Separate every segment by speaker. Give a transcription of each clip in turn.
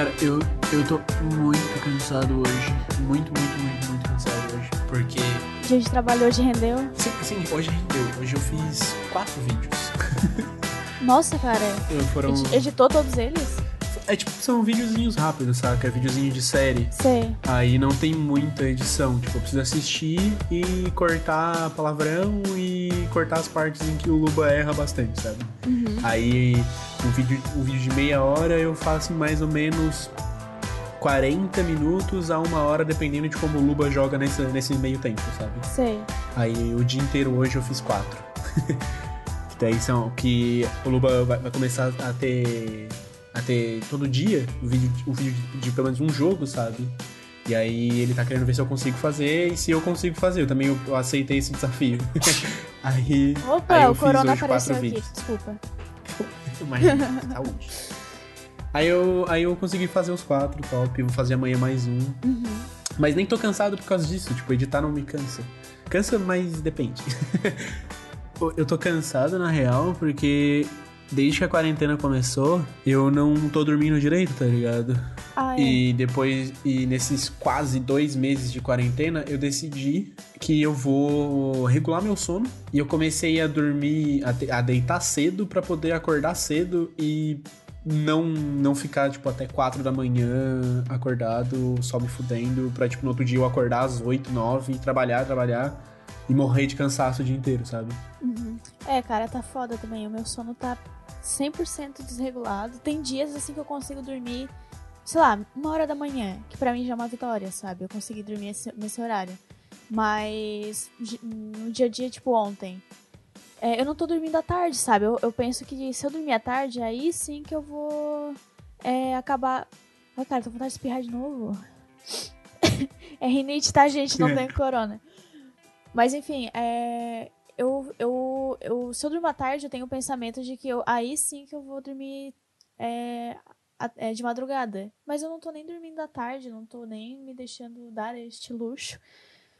Speaker 1: Cara, eu, eu tô muito cansado hoje. Muito, muito, muito, muito cansado hoje. Porque.
Speaker 2: Dia de trabalho hoje rendeu?
Speaker 1: Sim, sim, hoje rendeu. Hoje eu fiz quatro vídeos.
Speaker 2: Nossa, cara.
Speaker 1: Eu foram.
Speaker 2: Edi- Editou todos eles?
Speaker 1: É tipo, são videozinhos rápidos, saca? É videozinho de série.
Speaker 2: Sei.
Speaker 1: Aí não tem muita edição. Tipo, eu preciso assistir e cortar palavrão e cortar as partes em que o Luba erra bastante, sabe?
Speaker 2: Uhum.
Speaker 1: Aí um vídeo, um vídeo de meia hora eu faço mais ou menos 40 minutos a uma hora, dependendo de como o Luba joga nesse, nesse meio tempo, sabe?
Speaker 2: Sei.
Speaker 1: Aí o dia inteiro hoje eu fiz quatro. que daí são que o Luba vai, vai começar a ter. a ter todo dia o vídeo, o vídeo de, de pelo menos um jogo, sabe? E aí ele tá querendo ver se eu consigo fazer e se eu consigo fazer. Eu também eu, eu aceitei esse desafio. aí.
Speaker 2: Opa,
Speaker 1: aí eu
Speaker 2: o
Speaker 1: fiz
Speaker 2: corona
Speaker 1: hoje
Speaker 2: apareceu
Speaker 1: quatro
Speaker 2: aqui.
Speaker 1: vídeos.
Speaker 2: Desculpa.
Speaker 1: Imagina, saúde. Aí eu, aí eu consegui fazer os quatro, top. Vou fazer amanhã mais um.
Speaker 2: Uhum.
Speaker 1: Mas nem tô cansado por causa disso. Tipo, editar não me cansa. Cansa, mas depende. eu tô cansado, na real, porque desde que a quarentena começou, eu não tô dormindo direito, tá ligado?
Speaker 2: Ah, é.
Speaker 1: E depois, e nesses quase dois meses de quarentena, eu decidi que eu vou regular meu sono. E eu comecei a dormir, a, te- a deitar cedo pra poder acordar cedo e não, não ficar, tipo, até quatro da manhã acordado, só me fudendo, pra, tipo, no outro dia eu acordar às oito, nove, trabalhar, trabalhar e morrer de cansaço o dia inteiro, sabe?
Speaker 2: Uhum. É, cara, tá foda também. O meu sono tá 100% desregulado. Tem dias assim que eu consigo dormir, sei lá, uma hora da manhã, que pra mim já é uma vitória, sabe? Eu consegui dormir esse- nesse horário. Mas no dia a dia, tipo ontem, é, eu não tô dormindo à tarde, sabe? Eu, eu penso que se eu dormir à tarde, aí sim que eu vou é, acabar. Ai, cara, tô com vontade de espirrar de novo. é rinite, tá, gente? Não tem corona. Mas enfim, é, eu, eu, eu, se eu durmo à tarde, eu tenho o pensamento de que eu, aí sim que eu vou dormir é, é, de madrugada. Mas eu não tô nem dormindo à tarde, não tô nem me deixando dar este luxo.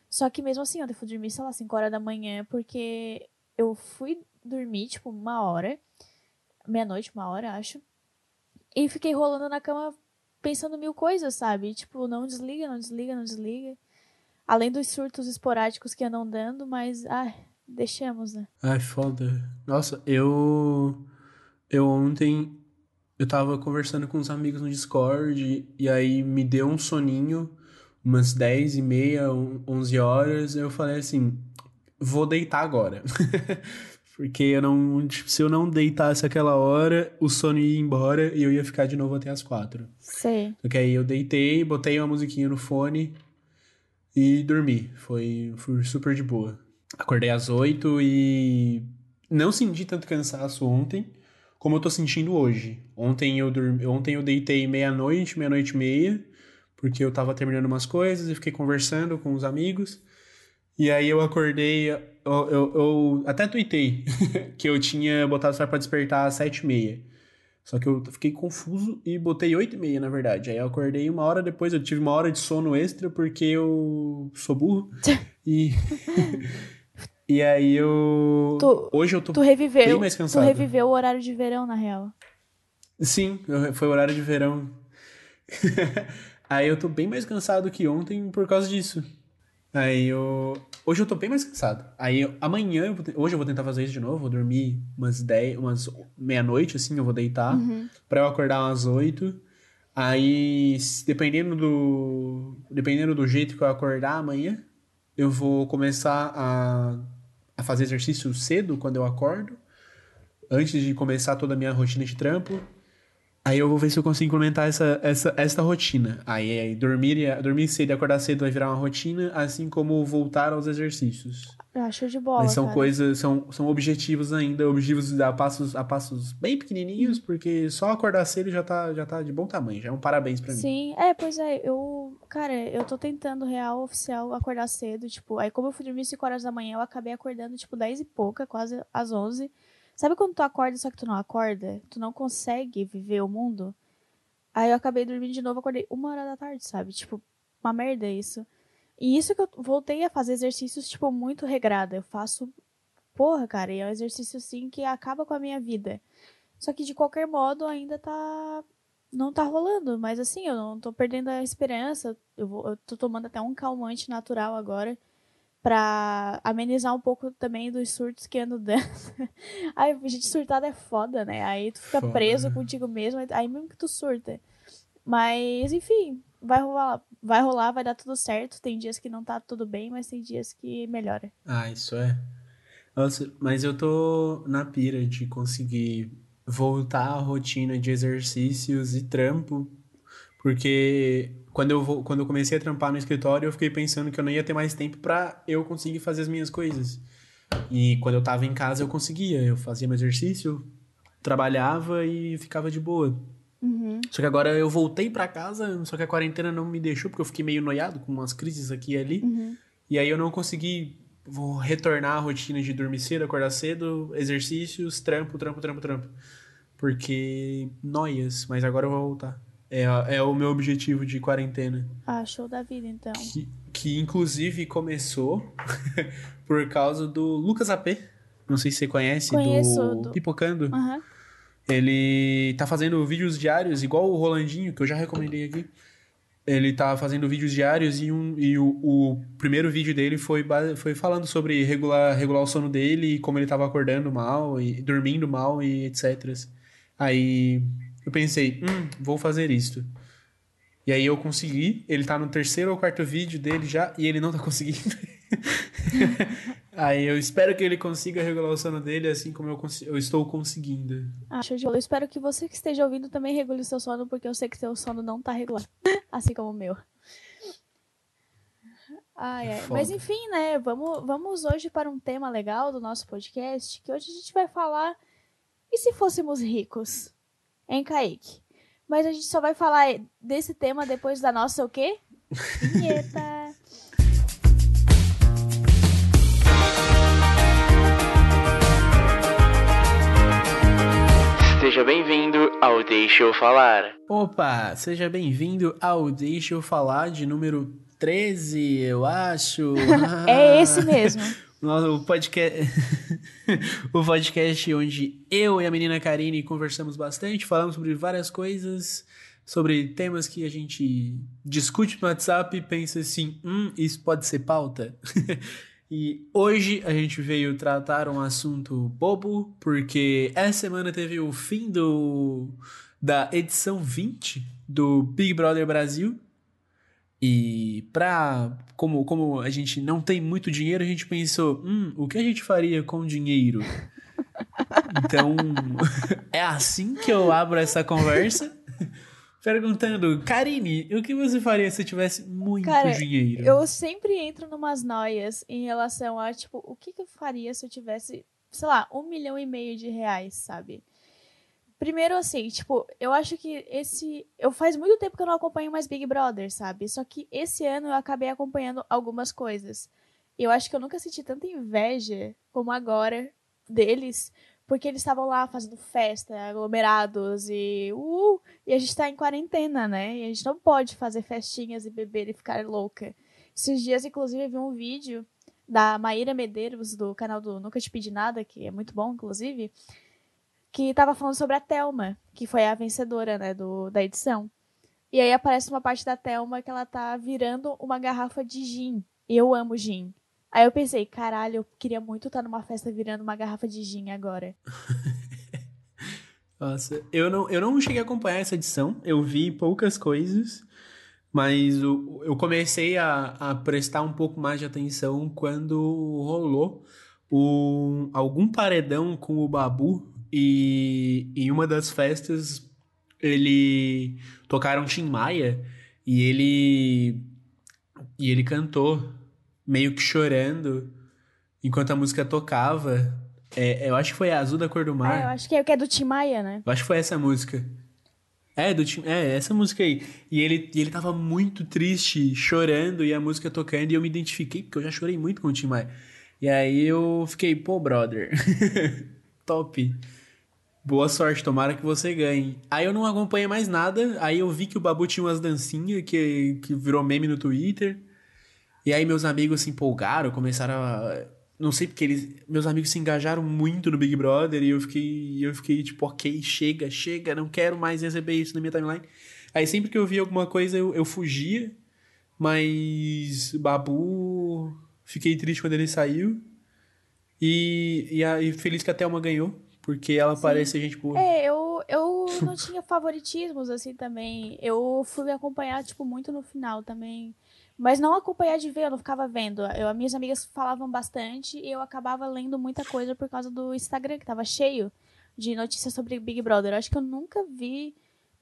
Speaker 2: Só que mesmo assim, eu fui dormir, sei lá, 5 horas da manhã, porque eu fui dormir, tipo, uma hora, meia-noite, uma hora, acho. E fiquei rolando na cama pensando mil coisas, sabe? Tipo, não desliga, não desliga, não desliga. Além dos surtos esporádicos que andam dando, mas, ai, deixamos, né?
Speaker 1: Ai, foda. Nossa, eu. Eu ontem. Eu tava conversando com uns amigos no Discord e aí me deu um soninho, umas 10 e meia, on- 11 horas. Eu falei assim: vou deitar agora. Porque eu não, tipo, se eu não deitasse aquela hora, o sono ia embora e eu ia ficar de novo até as quatro.
Speaker 2: Sei.
Speaker 1: Porque aí eu deitei, botei uma musiquinha no fone e dormi. Foi, foi super de boa. Acordei às oito e não senti tanto cansaço ontem como eu tô sentindo hoje. Ontem eu dormi, ontem eu deitei meia-noite, meia-noite e meia, porque eu tava terminando umas coisas e fiquei conversando com os amigos. E aí eu acordei, eu, eu, eu até tuitei que eu tinha botado só pra despertar às sete e meia. Só que eu fiquei confuso e botei 8 e meia, na verdade. Aí eu acordei uma hora depois, eu tive uma hora de sono extra porque eu sou burro. E. e aí eu.
Speaker 2: Tu-
Speaker 1: Hoje eu tô.
Speaker 2: Tu reviveu,
Speaker 1: bem mais
Speaker 2: tu
Speaker 1: cansado.
Speaker 2: reviveu o horário de verão, na real.
Speaker 1: Sim, foi o horário de verão. aí eu tô bem mais cansado que ontem por causa disso. Aí eu. Hoje eu tô bem mais cansado. Aí eu- amanhã, eu vou hoje eu vou tentar fazer isso de novo. Vou dormir umas 10, umas meia-noite, assim, eu vou deitar. Pra eu acordar umas 8. Aí, dependendo do. Dependendo do jeito que eu acordar amanhã, eu vou começar a, a fazer exercício cedo quando eu acordo. Antes de começar toda a minha rotina de trampo. Aí eu vou ver se eu consigo implementar essa, essa, essa rotina. Aí, aí dormir, e- dormir cedo e acordar cedo vai virar uma rotina, assim como voltar aos exercícios.
Speaker 2: Acho de bola,
Speaker 1: Mas são
Speaker 2: cara.
Speaker 1: coisas, são, são objetivos ainda, objetivos a passos, a passos bem pequenininhos, porque só acordar cedo já tá, já tá de bom tamanho, já é um parabéns pra mim.
Speaker 2: Sim, é, pois é, eu, cara, eu tô tentando real oficial acordar cedo, tipo, aí como eu fui dormir 5 horas da manhã, eu acabei acordando tipo 10 e pouca, quase às 11. Sabe quando tu acorda só que tu não acorda? Tu não consegue viver o mundo? Aí eu acabei dormindo de novo, acordei uma hora da tarde, sabe? Tipo, uma merda isso. E isso que eu voltei a fazer exercícios, tipo, muito regrada. Eu faço, porra, cara, e é um exercício assim que acaba com a minha vida. Só que de qualquer modo ainda tá não tá rolando. Mas assim, eu não tô perdendo a esperança. Eu, vou, eu tô tomando até um calmante natural agora pra amenizar um pouco também dos surtos que ando dando. Ai, gente, surtada é foda, né? Aí tu fica foda. preso contigo mesmo, aí mesmo que tu surta. Mas, enfim, vai rolar, vai rolar, vai dar tudo certo. Tem dias que não tá tudo bem, mas tem dias que melhora.
Speaker 1: Ah, isso é. Nossa, mas eu tô na pira de conseguir voltar à rotina de exercícios e trampo, porque quando eu, vou, quando eu comecei a trampar no escritório, eu fiquei pensando que eu não ia ter mais tempo para eu conseguir fazer as minhas coisas. E quando eu tava em casa, eu conseguia. Eu fazia meu exercício, trabalhava e ficava de boa.
Speaker 2: Uhum.
Speaker 1: Só que agora eu voltei para casa, só que a quarentena não me deixou, porque eu fiquei meio noiado com umas crises aqui e ali.
Speaker 2: Uhum.
Speaker 1: E aí eu não consegui vou retornar à rotina de dormir cedo, acordar cedo, exercícios, trampo, trampo, trampo, trampo. Porque noias, mas agora eu vou voltar. É, é o meu objetivo de quarentena.
Speaker 2: Ah, show da vida, então.
Speaker 1: Que, que inclusive começou por causa do Lucas AP. Não sei se você conhece,
Speaker 2: Conheço,
Speaker 1: do, do... Pipocando.
Speaker 2: Uhum.
Speaker 1: Ele tá fazendo vídeos diários, igual o Rolandinho, que eu já recomendei aqui. Ele tá fazendo vídeos diários e, um, e o, o primeiro vídeo dele foi, foi falando sobre regular, regular o sono dele e como ele tava acordando mal e dormindo mal e etc. Aí eu pensei, hum, vou fazer isto. E aí eu consegui, ele tá no terceiro ou quarto vídeo dele já e ele não tá conseguindo. Aí eu espero que ele consiga regular o sono dele assim como eu, eu estou conseguindo.
Speaker 2: Ah, show de bola. Eu espero que você que esteja ouvindo também regule o seu sono, porque eu sei que seu sono não tá regular. assim como o meu. Ai, é. Mas enfim, né? Vamos, vamos hoje para um tema legal do nosso podcast, que hoje a gente vai falar. E se fôssemos ricos? Hein, Kaique? Mas a gente só vai falar desse tema depois da nossa o quê? Vinheta!
Speaker 3: Seja bem-vindo ao Deixa Eu Falar.
Speaker 1: Opa, seja bem-vindo ao Deixa Eu Falar de número 13, eu acho.
Speaker 2: é esse mesmo.
Speaker 1: O podcast, o podcast onde eu e a menina Karine conversamos bastante, falamos sobre várias coisas, sobre temas que a gente discute no WhatsApp e pensa assim, hum, isso pode ser pauta? E hoje a gente veio tratar um assunto bobo, porque essa semana teve o fim do da edição 20 do Big Brother Brasil. E pra. Como, como a gente não tem muito dinheiro, a gente pensou: hum, o que a gente faria com dinheiro? Então, é assim que eu abro essa conversa perguntando, Karine, o que você faria se tivesse muito Cara, dinheiro?
Speaker 2: Eu sempre entro numas noias em relação a, tipo, o que, que eu faria se eu tivesse, sei lá, um milhão e meio de reais, sabe? Primeiro, assim, tipo, eu acho que esse. Eu faz muito tempo que eu não acompanho mais Big Brother, sabe? Só que esse ano eu acabei acompanhando algumas coisas. Eu acho que eu nunca senti tanta inveja como agora deles, porque eles estavam lá fazendo festa, aglomerados e uh, e a gente tá em quarentena, né? E a gente não pode fazer festinhas e beber e ficar louca. Esses dias, inclusive, vi um vídeo da Maíra Medeiros, do canal do Nunca Te Pedi Nada, que é muito bom, inclusive, que tava falando sobre a Thelma, que foi a vencedora, né, do, da edição. E aí aparece uma parte da Thelma que ela tá virando uma garrafa de gin. Eu amo gin. Aí eu pensei, caralho, eu queria muito estar numa festa virando uma garrafa de gin agora.
Speaker 1: Nossa, eu não, eu não cheguei a acompanhar essa edição, eu vi poucas coisas, mas o, eu comecei a, a prestar um pouco mais de atenção quando rolou o, algum paredão com o Babu e em uma das festas ele tocaram Tim Maia e ele e ele cantou meio que chorando enquanto a música tocava. É, eu acho que foi Azul da Cor do Mar.
Speaker 2: É, eu acho que é, que é do Tim Maia, né?
Speaker 1: Eu acho que foi essa música. É, do Tim, é, essa música aí. E ele, e ele tava muito triste, chorando, e a música tocando, e eu me identifiquei, porque eu já chorei muito com o Tim Maia. E aí eu fiquei, pô, brother. Top. Boa sorte, tomara que você ganhe. Aí eu não acompanhei mais nada, aí eu vi que o Babu tinha umas dancinhas que, que virou meme no Twitter. E aí meus amigos se empolgaram, começaram a não sei porque eles, meus amigos se engajaram muito no Big Brother e eu fiquei, eu fiquei tipo, ok, chega, chega, não quero mais receber isso na minha timeline. Aí sempre que eu via alguma coisa eu, eu fugia, mas Babu, fiquei triste quando ele saiu. E, e, a, e feliz que a Thelma ganhou, porque ela
Speaker 2: Sim.
Speaker 1: parece gente boa.
Speaker 2: É, eu, eu não tinha favoritismos, assim, também. Eu fui acompanhar, tipo, muito no final também. Mas não acompanhar de ver, eu não ficava vendo. Eu, as minhas amigas falavam bastante e eu acabava lendo muita coisa por causa do Instagram, que tava cheio de notícias sobre Big Brother. Eu acho que eu nunca vi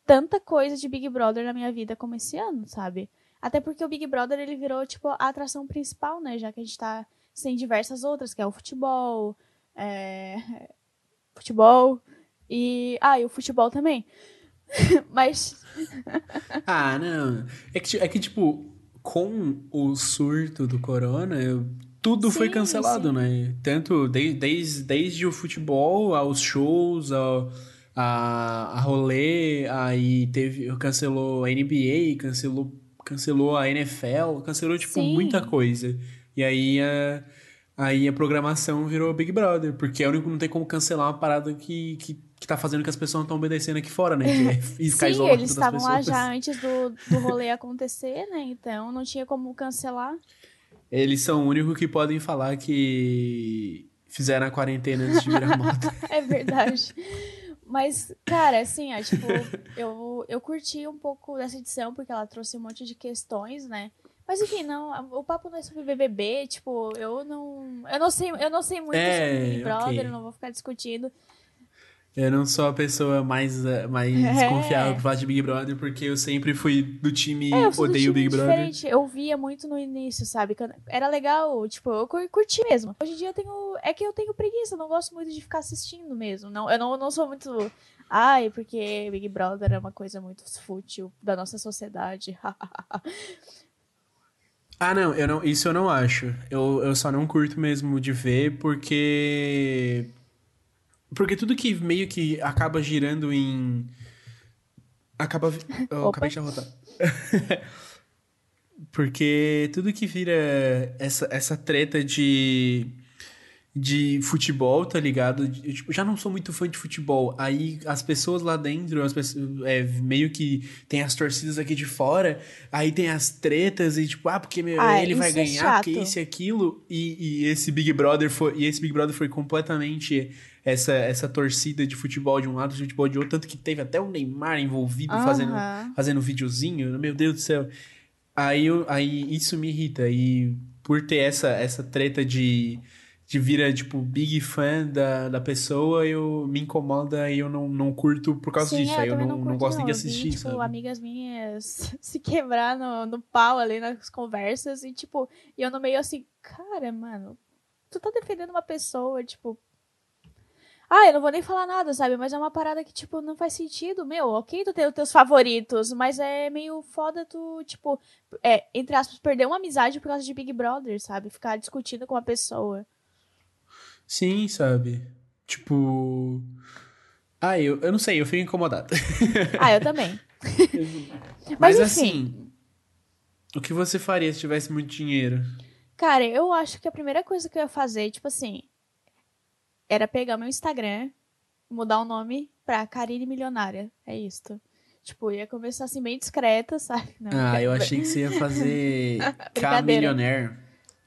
Speaker 2: tanta coisa de Big Brother na minha vida como esse ano, sabe? Até porque o Big Brother, ele virou, tipo, a atração principal, né? Já que a gente tá sem diversas outras, que é o futebol, é... futebol e... Ah, e o futebol também. Mas
Speaker 1: Ah, não. É que, é que, tipo, com o surto do corona, tudo foi
Speaker 2: Sim,
Speaker 1: cancelado,
Speaker 2: sim.
Speaker 1: né? Tanto de- desde, desde o futebol aos shows, ao, a, a rolê, aí teve, cancelou a NBA, cancelou, cancelou a NFL, cancelou, tipo,
Speaker 2: Sim.
Speaker 1: muita coisa. E aí a, aí a programação virou Big Brother, porque é o único que não tem como cancelar uma parada que, que, que tá fazendo que as pessoas não estão obedecendo aqui fora, né? Que é ficar
Speaker 2: Sim, eles estavam lá já antes do, do rolê acontecer, né? Então não tinha como cancelar.
Speaker 1: Eles são o único que podem falar que fizeram a quarentena antes de virar moda.
Speaker 2: É verdade. Mas, cara, assim, ó, tipo, eu, eu curti um pouco dessa edição, porque ela trouxe um monte de questões, né? Mas enfim, não, o papo não é sobre BBB, tipo, eu não. Eu não sei, eu não sei muito
Speaker 1: É,
Speaker 2: sobre Big Brother,
Speaker 1: ok.
Speaker 2: eu não vou ficar discutindo.
Speaker 1: Eu não sou a pessoa mais, eh, mais
Speaker 2: É.
Speaker 1: confiável pra falar de Big Brother, porque eu sempre fui do time
Speaker 2: É, eu sou do
Speaker 1: odeio
Speaker 2: time
Speaker 1: Big Brother.
Speaker 2: diferente. Eu via muito no início, sabe? Era legal, tipo, eu cur- curti mesmo. Hoje em dia eu tenho. É que eu tenho preguiça, eu não gosto muito de ficar assistindo mesmo. Não, eu não, não sou muito. Ai, porque Big Brother é uma coisa muito fútil da nossa sociedade.
Speaker 1: Ah, não, eu não, isso eu não acho. Eu, eu só não curto mesmo de ver porque. Porque tudo que meio que acaba girando em. Acaba.
Speaker 2: Opa.
Speaker 1: acabei de arrotar. porque tudo que vira essa, essa treta de. De futebol, tá ligado? Eu, tipo, já não sou muito fã de futebol. Aí as pessoas lá dentro, as pessoas, é, meio que tem as torcidas aqui de fora, aí tem as tretas e tipo, ah, porque meu,
Speaker 2: Ah,
Speaker 1: ele vai
Speaker 2: é
Speaker 1: ganhar, porque
Speaker 2: chato.
Speaker 1: isso e aquilo. E, e esse Big Brother foi. E esse Big Brother foi completamente essa, essa torcida de futebol de um lado, de futebol de outro. Tanto que teve até o Neymar envolvido fazendo,
Speaker 2: Aham.
Speaker 1: fazendo videozinho. Meu Deus do céu. Aí, eu, aí isso me irrita. E por ter essa, essa treta de, de vira, tipo, big fã da, da pessoa, eu me incomoda e eu não, não curto por causa
Speaker 2: Sim,
Speaker 1: disso.
Speaker 2: é,
Speaker 1: Aí eu não, não,
Speaker 2: curto,
Speaker 1: gosto nem de
Speaker 2: Eu vi,
Speaker 1: assistir,
Speaker 2: tipo,
Speaker 1: sabe?
Speaker 2: amigas minhas se quebrar no, no pau ali nas conversas e, tipo, e eu no meio assim, cara, mano, tu tá defendendo uma pessoa, tipo. Ah, eu não vou nem falar nada, sabe? Mas é uma parada que, tipo, não faz sentido. Meu, ok tu ter os teus favoritos, mas é meio foda tu, tipo, é, entre aspas, perder uma amizade por causa de Big Brother, sabe? Ficar discutindo com uma pessoa.
Speaker 1: Sim, sabe? Tipo. Ah, eu, eu não sei, eu fico incomodado.
Speaker 2: Ah, eu também.
Speaker 1: Mas,
Speaker 2: Mas,
Speaker 1: assim. O que você faria se tivesse muito dinheiro?
Speaker 2: Cara, eu acho que a primeira coisa que eu ia fazer, tipo assim, era pegar meu Instagram, mudar o nome pra Karine Milionária. É isto. Tipo, ia começar assim bem discreta, sabe? Não,
Speaker 1: Ah, eu achei que você ia fazer
Speaker 2: Brincadeira.
Speaker 1: Camilionaire.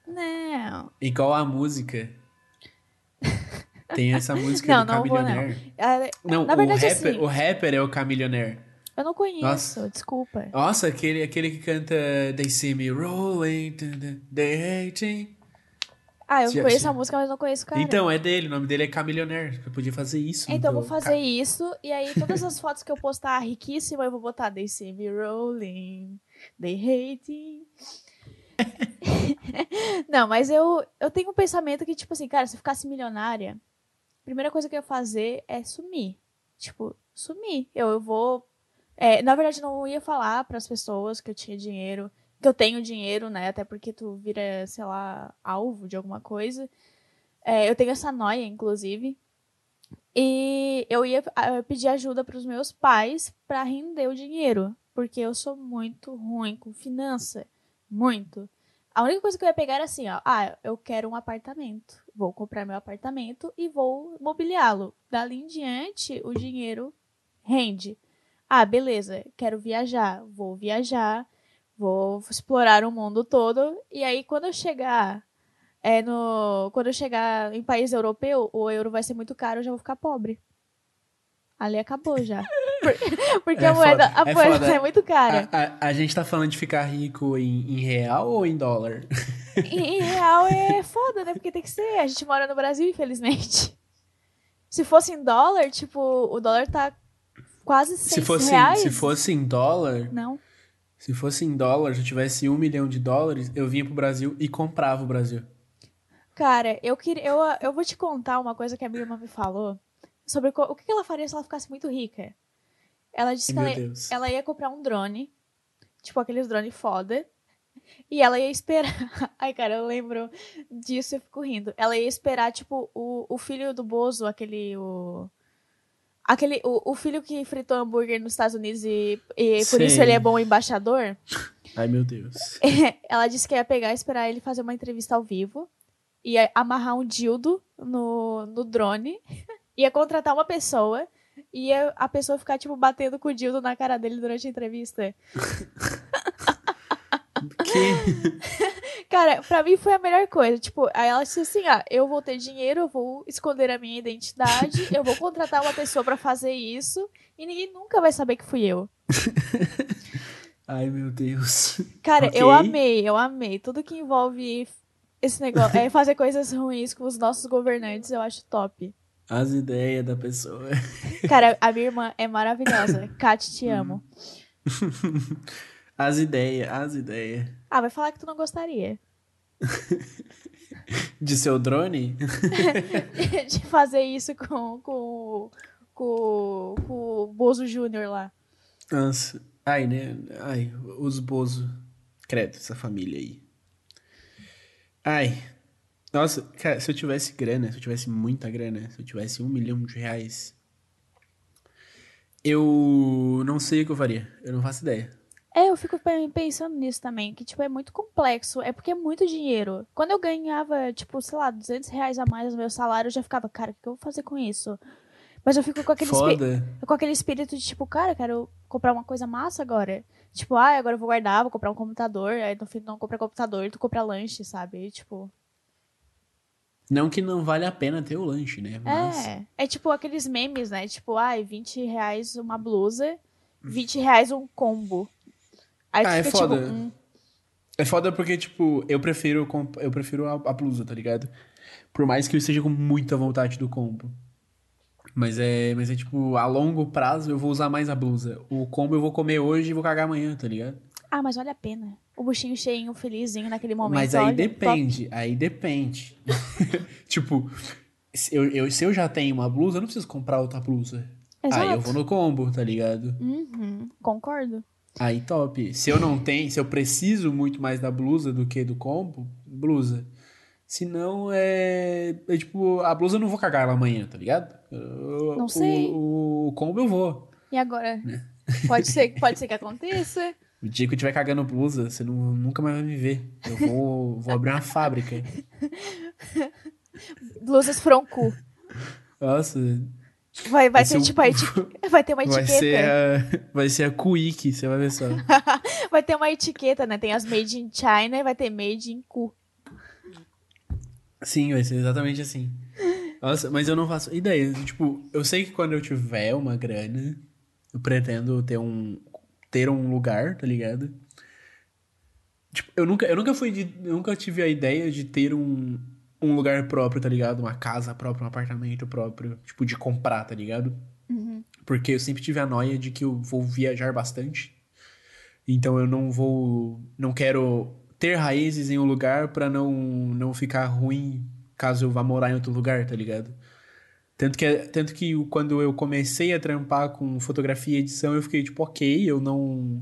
Speaker 2: Não.
Speaker 1: Igual a música. Tem essa música
Speaker 2: Não,
Speaker 1: do
Speaker 2: não vou, não.
Speaker 1: Camilionaire.
Speaker 2: Ah,
Speaker 1: Não,
Speaker 2: Na
Speaker 1: o,
Speaker 2: verdade,
Speaker 1: rapper,
Speaker 2: assim-
Speaker 1: o rapper é o Camilionaire.
Speaker 2: Eu não conheço,
Speaker 1: Nossa.
Speaker 2: desculpa.
Speaker 1: Nossa, aquele, aquele que canta They See Me Rolling, They Hating.
Speaker 2: Ah, eu conheço a música, mas não conheço o cara.
Speaker 1: Então, é dele, o nome dele é Camilionaire. Eu podia fazer isso.
Speaker 2: Então eu vou fazer isso, e aí todas as fotos que eu postar riquíssima, eu vou botar They see me rolling, they hating. Não, mas eu, eu tenho um pensamento que, tipo assim, cara, se eu ficasse milionária, primeira coisa que eu ia fazer é sumir. Tipo, sumir. Eu, eu vou. é, na verdade, não ia falar pras pessoas que eu tinha dinheiro, que eu tenho dinheiro, né? Até porque tu vira, sei lá, alvo de alguma coisa. É, eu tenho essa noia, inclusive. E eu ia ah, pedir ajuda para os meus pais para render o dinheiro, porque eu sou muito ruim com finança, muito. A única coisa que eu ia pegar era assim, ó. Ah, eu quero um apartamento. Vou comprar meu apartamento e vou mobiliá-lo. Dali em diante, o dinheiro rende. Ah, beleza, quero viajar. Vou viajar, vou explorar o mundo todo. E aí, quando eu chegar é no quando eu chegar em país europeu, o euro vai ser muito caro, eu já vou ficar pobre. Ali acabou já. Porque
Speaker 1: É
Speaker 2: a moeda,
Speaker 1: foda,
Speaker 2: a
Speaker 1: é
Speaker 2: moeda é muito cara.
Speaker 1: A, a, a gente tá falando de ficar rico em, em real ou em dólar?
Speaker 2: E em real é foda, né? Porque tem que ser. A gente mora no Brasil, infelizmente. Se fosse em dólar, tipo, o dólar tá quase 6
Speaker 1: Se fosse,
Speaker 2: reais.
Speaker 1: se fosse em dólar,
Speaker 2: Não.
Speaker 1: se fosse em dólar, se eu tivesse um milhão de dólares, eu vinha pro Brasil e comprava o Brasil.
Speaker 2: Cara, eu queria. Eu, eu vou te contar uma coisa que a minha irmã me falou sobre o que ela faria se ela ficasse muito rica. Ela disse que ela, ela ia comprar um drone, tipo aqueles drones foda, e ela ia esperar. Ai, cara, eu lembro disso e fico rindo. Ela ia esperar, tipo, o, o filho do Bozo, aquele. O, aquele o, o filho que fritou hambúrguer nos Estados Unidos e, e por isso ele é bom embaixador.
Speaker 1: Ai, meu Deus.
Speaker 2: ela disse que ia pegar e esperar ele fazer uma entrevista ao vivo. Ia amarrar um dildo no, no drone. Ia contratar uma pessoa. E ia a pessoa ficar, tipo, batendo com o dildo na cara dele durante a entrevista.
Speaker 1: Que...
Speaker 2: Cara, pra mim foi a melhor coisa. Tipo, aí ela disse assim: ah, eu vou ter dinheiro, eu vou esconder a minha identidade, eu vou contratar uma pessoa pra fazer isso. E ninguém nunca vai saber que fui eu.
Speaker 1: Ai, meu Deus.
Speaker 2: Cara,
Speaker 1: Ok.
Speaker 2: eu amei, eu amei. Tudo que envolve esse negócio, é fazer coisas ruins com os nossos governantes, eu acho top.
Speaker 1: As ideias da pessoa.
Speaker 2: Cara, a minha irmã é maravilhosa. Kat, te amo.
Speaker 1: As ideias, as ideias.
Speaker 2: Ah, vai falar que tu não gostaria
Speaker 1: De seu drone?
Speaker 2: de fazer isso com, com, com, com o Bozo Júnior lá.
Speaker 1: Nossa. Ai, né? Ai, os Bozo. Credo, essa família aí. Ai. Nossa, cara, se eu tivesse grana, se eu tivesse muita grana, se eu tivesse um milhão de reais, eu não sei o que eu faria. Eu não faço ideia.
Speaker 2: É, eu fico pe- pensando nisso também, que, tipo, é muito complexo. É porque é muito dinheiro. Quando eu ganhava, tipo, sei lá, 200 reais a mais no meu salário, eu já ficava, cara, o que eu vou fazer com isso? Mas eu fico com aquele, com aquele espírito de, tipo, cara, quero comprar uma coisa massa agora. Tipo, ah, agora eu vou guardar, vou comprar um computador. Aí no fim não compra computador, tu compra lanche, sabe? E, tipo,
Speaker 1: Não que não vale a pena ter o lanche, né? Mas...
Speaker 2: é. É tipo aqueles memes, né? Tipo, ai, 20 reais uma blusa, 20 reais um combo. Aí
Speaker 1: Ah, é
Speaker 2: fica
Speaker 1: foda.
Speaker 2: tipo, hum,
Speaker 1: É foda porque, tipo, eu prefiro, eu prefiro a, a blusa, tá ligado? Por mais que eu esteja com muita vontade do combo. Mas é, mas é tipo, a longo prazo eu vou usar mais a blusa. O combo eu vou comer hoje e vou cagar amanhã, tá ligado?
Speaker 2: ah, mas vale a pena. O buchinho cheinho, felizinho naquele momento.
Speaker 1: mas aí
Speaker 2: olha,
Speaker 1: depende, aí depende. tipo, se eu, eu- se eu já tenho uma blusa, eu não preciso comprar outra blusa.
Speaker 2: top.
Speaker 1: Aí eu
Speaker 2: Exato.
Speaker 1: vou no combo, tá ligado?
Speaker 2: Uhum, concordo.
Speaker 1: Aí top. Se eu não tenho, se eu preciso muito mais da blusa do que do combo, blusa. Se não, é, é tipo, a blusa eu não vou cagar ela amanhã, tá ligado? Eu-
Speaker 2: Não sei.
Speaker 1: O, o combo eu vou.
Speaker 2: E agora?
Speaker 1: Né?
Speaker 2: Pode ser, pode ser que aconteça.
Speaker 1: O dia que eu estiver cagando blusa, você não, nunca mais vai me ver. Eu vou, vou abrir uma fábrica.
Speaker 2: Blusas froncu.
Speaker 1: Nossa,
Speaker 2: Vai, vai
Speaker 1: Vai ser
Speaker 2: ter,
Speaker 1: o-
Speaker 2: tipo, a eti- vai ter uma
Speaker 1: vai
Speaker 2: etiqueta.
Speaker 1: ser, a, vai ser a Quick, você vai ver só.
Speaker 2: Vai ter uma etiqueta, né? Tem as made in China e vai ter made in cu.
Speaker 1: Sim, vai ser exatamente assim. Nossa, mas eu não faço ideia. Tipo, eu sei que quando eu tiver uma grana, eu pretendo ter um ter um lugar, tá ligado? Tipo, eu nunca, eu nunca fui de, eu nunca tive a ideia de ter um, um lugar próprio, tá ligado? Uma casa própria, um apartamento próprio, tipo de comprar, tá ligado? Porque eu sempre tive a noia de que eu vou viajar bastante. Então eu não vou. Não quero ter raízes em um lugar pra não, não ficar ruim caso eu vá morar em outro lugar, tá ligado? Tanto que, tanto que quando eu comecei a trampar com fotografia e edição, eu fiquei tipo, ok, eu não.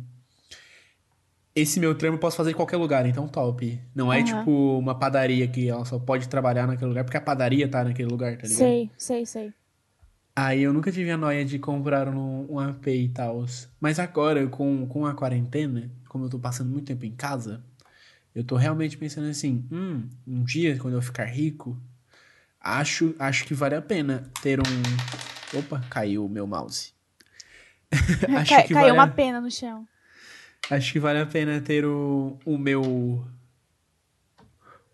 Speaker 1: Esse meu trampo eu posso fazer em qualquer lugar, então top. Não é
Speaker 2: Aham.
Speaker 1: tipo uma padaria que ela só pode trabalhar naquele lugar porque a padaria tá naquele lugar, tá ligado?
Speaker 2: Sei, sei, sei.
Speaker 1: Aí eu nunca tive a noia de comprar um, um AP e tal. Mas agora, com, com a quarentena, como eu tô passando muito tempo em casa, Eu tô realmente pensando assim, hum, um dia quando eu ficar rico, acho, acho que vale a pena ter um. Opa, caiu o meu mouse.
Speaker 2: acho Cai, que caiu vale uma a... pena no chão.
Speaker 1: Acho que vale a pena ter o, o meu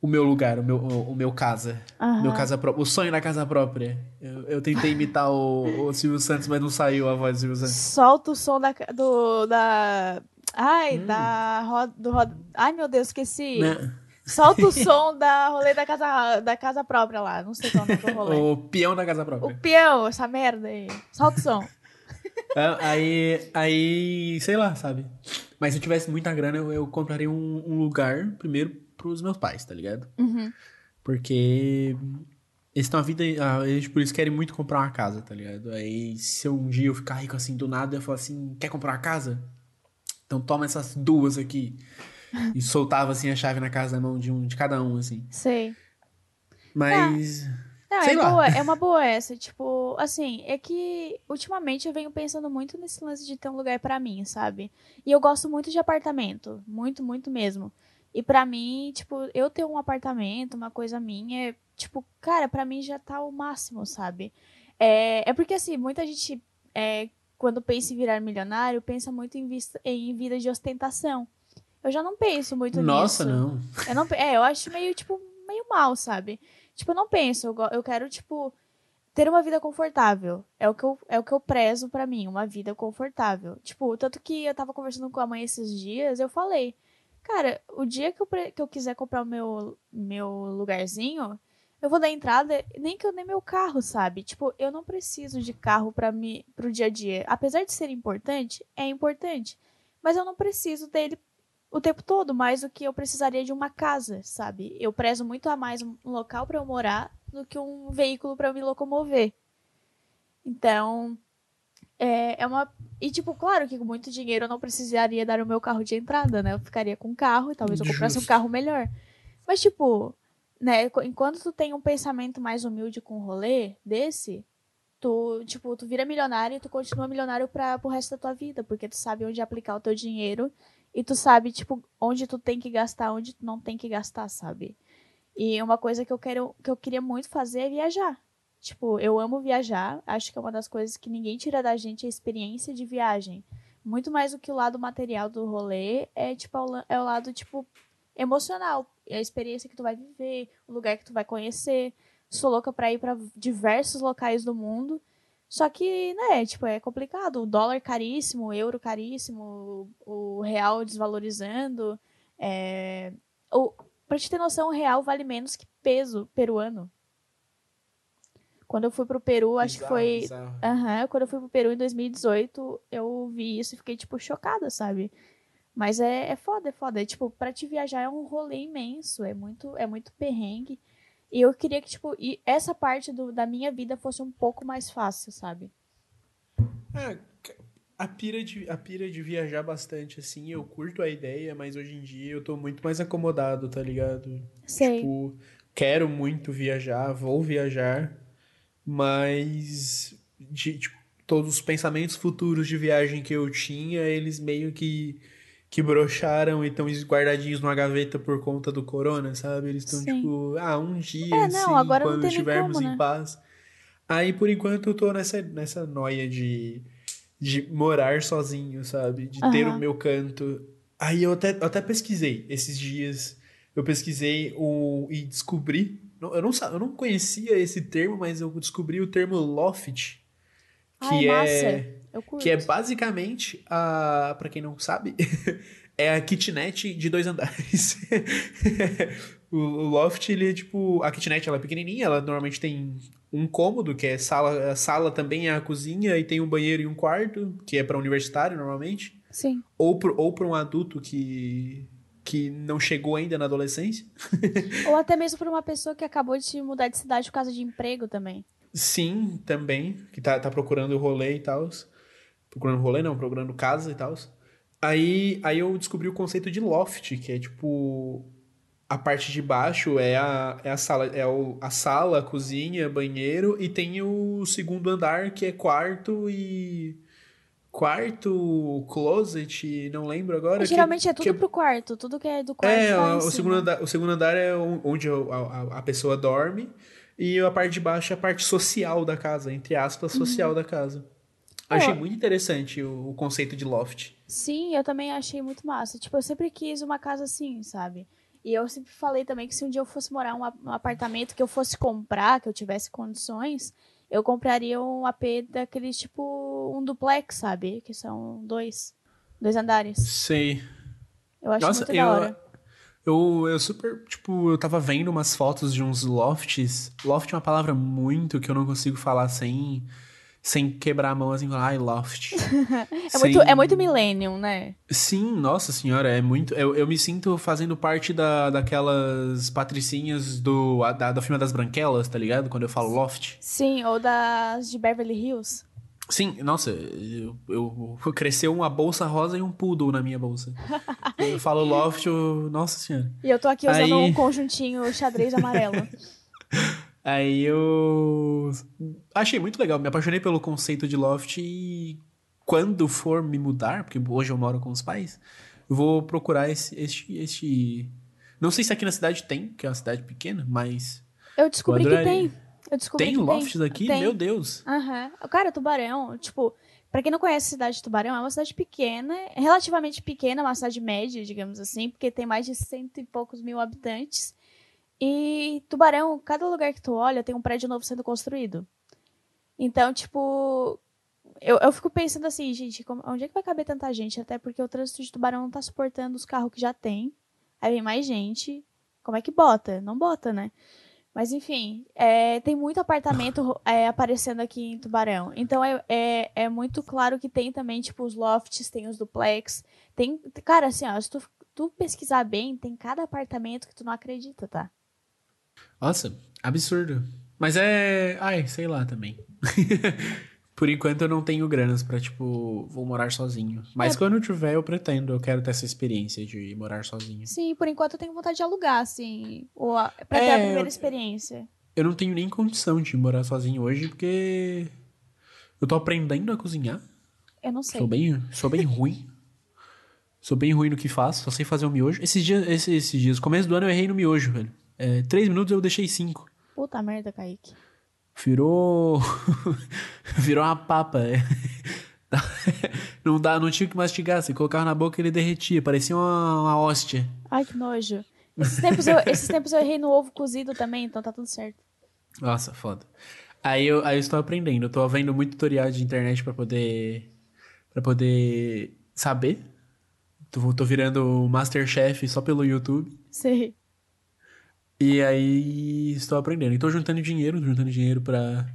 Speaker 1: o meu lugar, o meu, o, o meu casa. Uhum. Meu casa própria. O sonho da casa própria. Eu, eu tentei imitar o, o Silvio Santos, mas não saiu a voz do Silvio Santos.
Speaker 2: Solta o som da. Do, da ai, hum. da. Roda, do roda, ai, meu Deus, esqueci. Né? Solta o som da rolê da casa, da casa própria lá. Não sei qual é o rolê.
Speaker 1: O peão da casa própria.
Speaker 2: O peão, essa merda aí. Solta o som.
Speaker 1: É, aí, aí, sei lá, sabe? Mas se eu tivesse muita grana, eu, eu compraria um, um lugar, primeiro, pros meus pais, tá ligado?
Speaker 2: Uhum.
Speaker 1: Porque eles estão a vida. Eles por isso querem muito comprar uma casa, tá ligado? Aí se um dia eu ficar rico assim do nada, eu falo assim: quer comprar uma casa? Então toma essas duas aqui. E soltava assim a chave na casa na mão de um de cada um, assim.
Speaker 2: Sei.
Speaker 1: Mas.
Speaker 2: Não, Sei é lá. boa, é uma boa essa, tipo, assim, é que ultimamente eu venho pensando muito nesse lance de ter um lugar para mim, sabe? E eu gosto muito de apartamento, muito, muito mesmo. E para mim, tipo, eu ter um apartamento, uma coisa minha, é, tipo, cara, para mim já tá o máximo, sabe? É, é porque, assim, muita gente, é, quando pensa em virar milionário, pensa muito em, vista, em vida de ostentação. Eu já não penso muito
Speaker 1: Nossa,
Speaker 2: nisso.
Speaker 1: Nossa,
Speaker 2: não. Eu não. É, eu acho meio, tipo, meio mal, sabe? Tipo, eu não penso. Eu, eu quero, tipo, ter uma vida confortável. É o que eu, é o que eu prezo para mim, uma vida confortável. Tipo, tanto que eu tava conversando com a mãe esses dias, eu falei. Cara, o dia que eu, que eu quiser comprar o meu, meu lugarzinho, eu vou dar entrada, nem que eu dê meu carro, sabe? Tipo, eu não preciso de carro para mim pro dia a dia. Apesar de ser importante, é importante. Mas eu não preciso dele o tempo todo, mais do que eu precisaria de uma casa, sabe? Eu prezo muito a mais um local para eu morar do que um veículo para me locomover. Então, é, é uma. E, tipo, claro que com muito dinheiro eu não precisaria dar o meu carro de entrada, né? Eu ficaria com um carro e talvez eu comprasse Justo. um carro melhor. Mas, tipo, né, enquanto tu tem um pensamento mais humilde com um rolê desse, tu, tipo, tu vira milionário e tu continua milionário para pro resto da tua vida, porque tu sabe onde aplicar o teu dinheiro e tu sabe, tipo, onde tu tem que gastar, onde tu não tem que gastar, sabe? E uma coisa que eu quero, que eu queria muito fazer é viajar. Tipo, eu amo viajar. Acho que é uma das coisas que ninguém tira da gente a experiência de viagem. Muito mais do que o lado material do rolê, é tipo é o lado tipo emocional, é a experiência que tu vai viver, o lugar que tu vai conhecer. Sou louca para ir para diversos locais do mundo. Só que, né, tipo, é complicado. O dólar caríssimo, o euro caríssimo, o real desvalorizando. É... O... Pra te ter noção, o real vale menos que peso peruano. Quando eu fui pro Peru, acho que foi. Aham, uhum, quando eu fui pro Peru em 2018, eu vi isso e fiquei, tipo, chocada, sabe? Mas é, é foda, é foda. É, tipo, pra te viajar é um rolê imenso, é muito, é muito perrengue. E eu queria que, tipo, e essa parte do, da minha vida fosse um pouco mais fácil, sabe?
Speaker 1: É, a pira, de, a pira de viajar bastante, assim, eu curto a ideia, mas hoje em dia eu tô muito mais acomodado, tá ligado?
Speaker 2: Sei.
Speaker 1: Tipo, quero muito viajar, vou viajar, mas de, tipo, todos os pensamentos futuros de viagem que eu tinha, eles meio que que brocharam e estão guardadinhos numa gaveta por conta do corona, sabe? Eles estão tipo, ah, um dia, é, não, assim, quando estivermos como, né? em paz. Aí, por enquanto, eu tô nessa, nessa noia de, de morar sozinho, sabe? De uhum. ter o meu canto. Aí eu até, eu até pesquisei esses dias. Eu pesquisei o, e descobri eu não, eu não conhecia esse termo, mas eu descobri o termo loft. Que Ai, é. Que é basicamente a. para quem não sabe, é a kitnet de dois andares. o, loft, ele é tipo. A kitnet ela é pequenininha, ela normalmente tem um cômodo, que é sala. A sala também é a cozinha, e tem um banheiro e um quarto, que é para universitário normalmente.
Speaker 2: Sim.
Speaker 1: Ou para ou um adulto que que não chegou ainda na adolescência.
Speaker 2: Ou até mesmo para uma pessoa que acabou de mudar de cidade por causa de emprego também.
Speaker 1: Sim, também. Que tá, tá procurando rolê e tal. Procurando rolê, não, procurando casa e tal. Aí, aí eu descobri o conceito de loft, que é tipo. A parte de baixo é a, é a sala, é o, a sala, cozinha, banheiro, e tem o segundo andar, que é quarto e quarto, closet, não lembro agora. que-
Speaker 2: Geralmente é tudo
Speaker 1: que-
Speaker 2: pro quarto, tudo que é do quarto.
Speaker 1: É,
Speaker 2: em
Speaker 1: o
Speaker 2: cima.
Speaker 1: segundo, andar, o segundo andar é onde a, a- a pessoa dorme e a parte de baixo é a parte social da casa, entre aspas, social da casa. Achei muito interessante o, o conceito de loft.
Speaker 2: Sim, eu também achei muito massa. Tipo, eu sempre quis uma casa assim, sabe? E eu sempre falei também que se um dia eu fosse morar um um apartamento que eu fosse comprar, que eu tivesse condições, eu compraria um AP daqueles tipo um duplex, sabe? Que são dois, dois andares.
Speaker 1: Sei.
Speaker 2: Eu acho
Speaker 1: Nossa,
Speaker 2: muito
Speaker 1: eu,
Speaker 2: da hora.
Speaker 1: eu, eu super, tipo, eu tava vendo umas fotos de uns lofts. Loft é uma palavra muito que eu não consigo falar sem, sem quebrar a mão assim, falar, ai, loft.
Speaker 2: É muito, é muito millennium, né?
Speaker 1: Sim, nossa senhora, é muito. Eu, eu me sinto fazendo parte da, daquelas patricinhas do, da, do filme das Branquelas, tá ligado? Quando eu falo loft.
Speaker 2: Sim, ou das de Beverly Hills.
Speaker 1: Sim, nossa, eu, eu, cresceu uma bolsa rosa e um poodle na minha bolsa. eu falo loft, eu, nossa senhora.
Speaker 2: E eu tô aqui usando
Speaker 1: Aí-
Speaker 2: um conjuntinho xadrez amarelo.
Speaker 1: Aí eu achei muito legal, me apaixonei pelo conceito de loft e quando for me mudar, porque hoje eu moro com os pais, vou procurar esse, este, este... Não sei se aqui na cidade tem, que é uma cidade pequena, mas
Speaker 2: Eu descobri que tem. Eu descobri
Speaker 1: tem lofts aqui?
Speaker 2: Tem.
Speaker 1: Meu Deus.
Speaker 2: Aham. Cara, Tubarão, tipo, pra quem não conhece a cidade de Tubarão, é uma cidade pequena, relativamente pequena, uma cidade média, digamos assim, porque tem mais de cento e poucos mil habitantes. E Tubarão, cada lugar que tu olha, tem um prédio novo sendo construído. Então, tipo, eu, eu fico pensando assim, gente, como- onde é que vai caber tanta gente? Até porque o trânsito de Tubarão não tá suportando os carros que já tem. Aí vem mais gente. Como é que bota? Não bota, né? Mas enfim, é, tem muito apartamento é, aparecendo aqui em Tubarão. Então é, é, é muito claro que tem também, tipo, os lofts, tem os duplex. Tem. Cara, assim, ó, se tu, tu pesquisar bem, tem cada apartamento que tu não acredita, tá?
Speaker 1: Nossa, absurdo. Mas é. Ai, sei lá também. Por enquanto eu não tenho granas pra, tipo, vou morar sozinho. Mas
Speaker 2: É.
Speaker 1: quando eu tiver, eu pretendo, eu quero ter essa experiência de morar sozinho.
Speaker 2: Sim, por enquanto eu tenho vontade de alugar, assim. Ou a, pra ter
Speaker 1: É,
Speaker 2: a primeira
Speaker 1: eu-
Speaker 2: experiência.
Speaker 1: Eu não tenho nem condição de morar sozinho hoje, porque eu tô aprendendo a cozinhar.
Speaker 2: Eu não sei.
Speaker 1: Sou bem, sou bem ruim. Sou bem ruim no que faço, só sei fazer o miojo. Esses dias, esses, esses dias, começo do ano eu errei no miojo, velho. É, três minutos eu deixei cinco.
Speaker 2: Puta merda, Kaique.
Speaker 1: Virou. Virou uma papa. é. Não dá, não tinha o que mastigar. Você colocava na boca ele derretia, parecia uma, uma hóstia.
Speaker 2: Ai, que nojo. Esses tempos, eu, esses tempos eu errei no ovo cozido também, então tá tudo certo.
Speaker 1: Nossa, foda. Aí eu, aí eu estou aprendendo. Eu tô vendo muito tutorial de internet pra poder. para poder saber. Tô, tô virando Masterchef só pelo YouTube.
Speaker 2: Sei.
Speaker 1: E aí estou aprendendo. E tô juntando dinheiro, juntando dinheiro pra.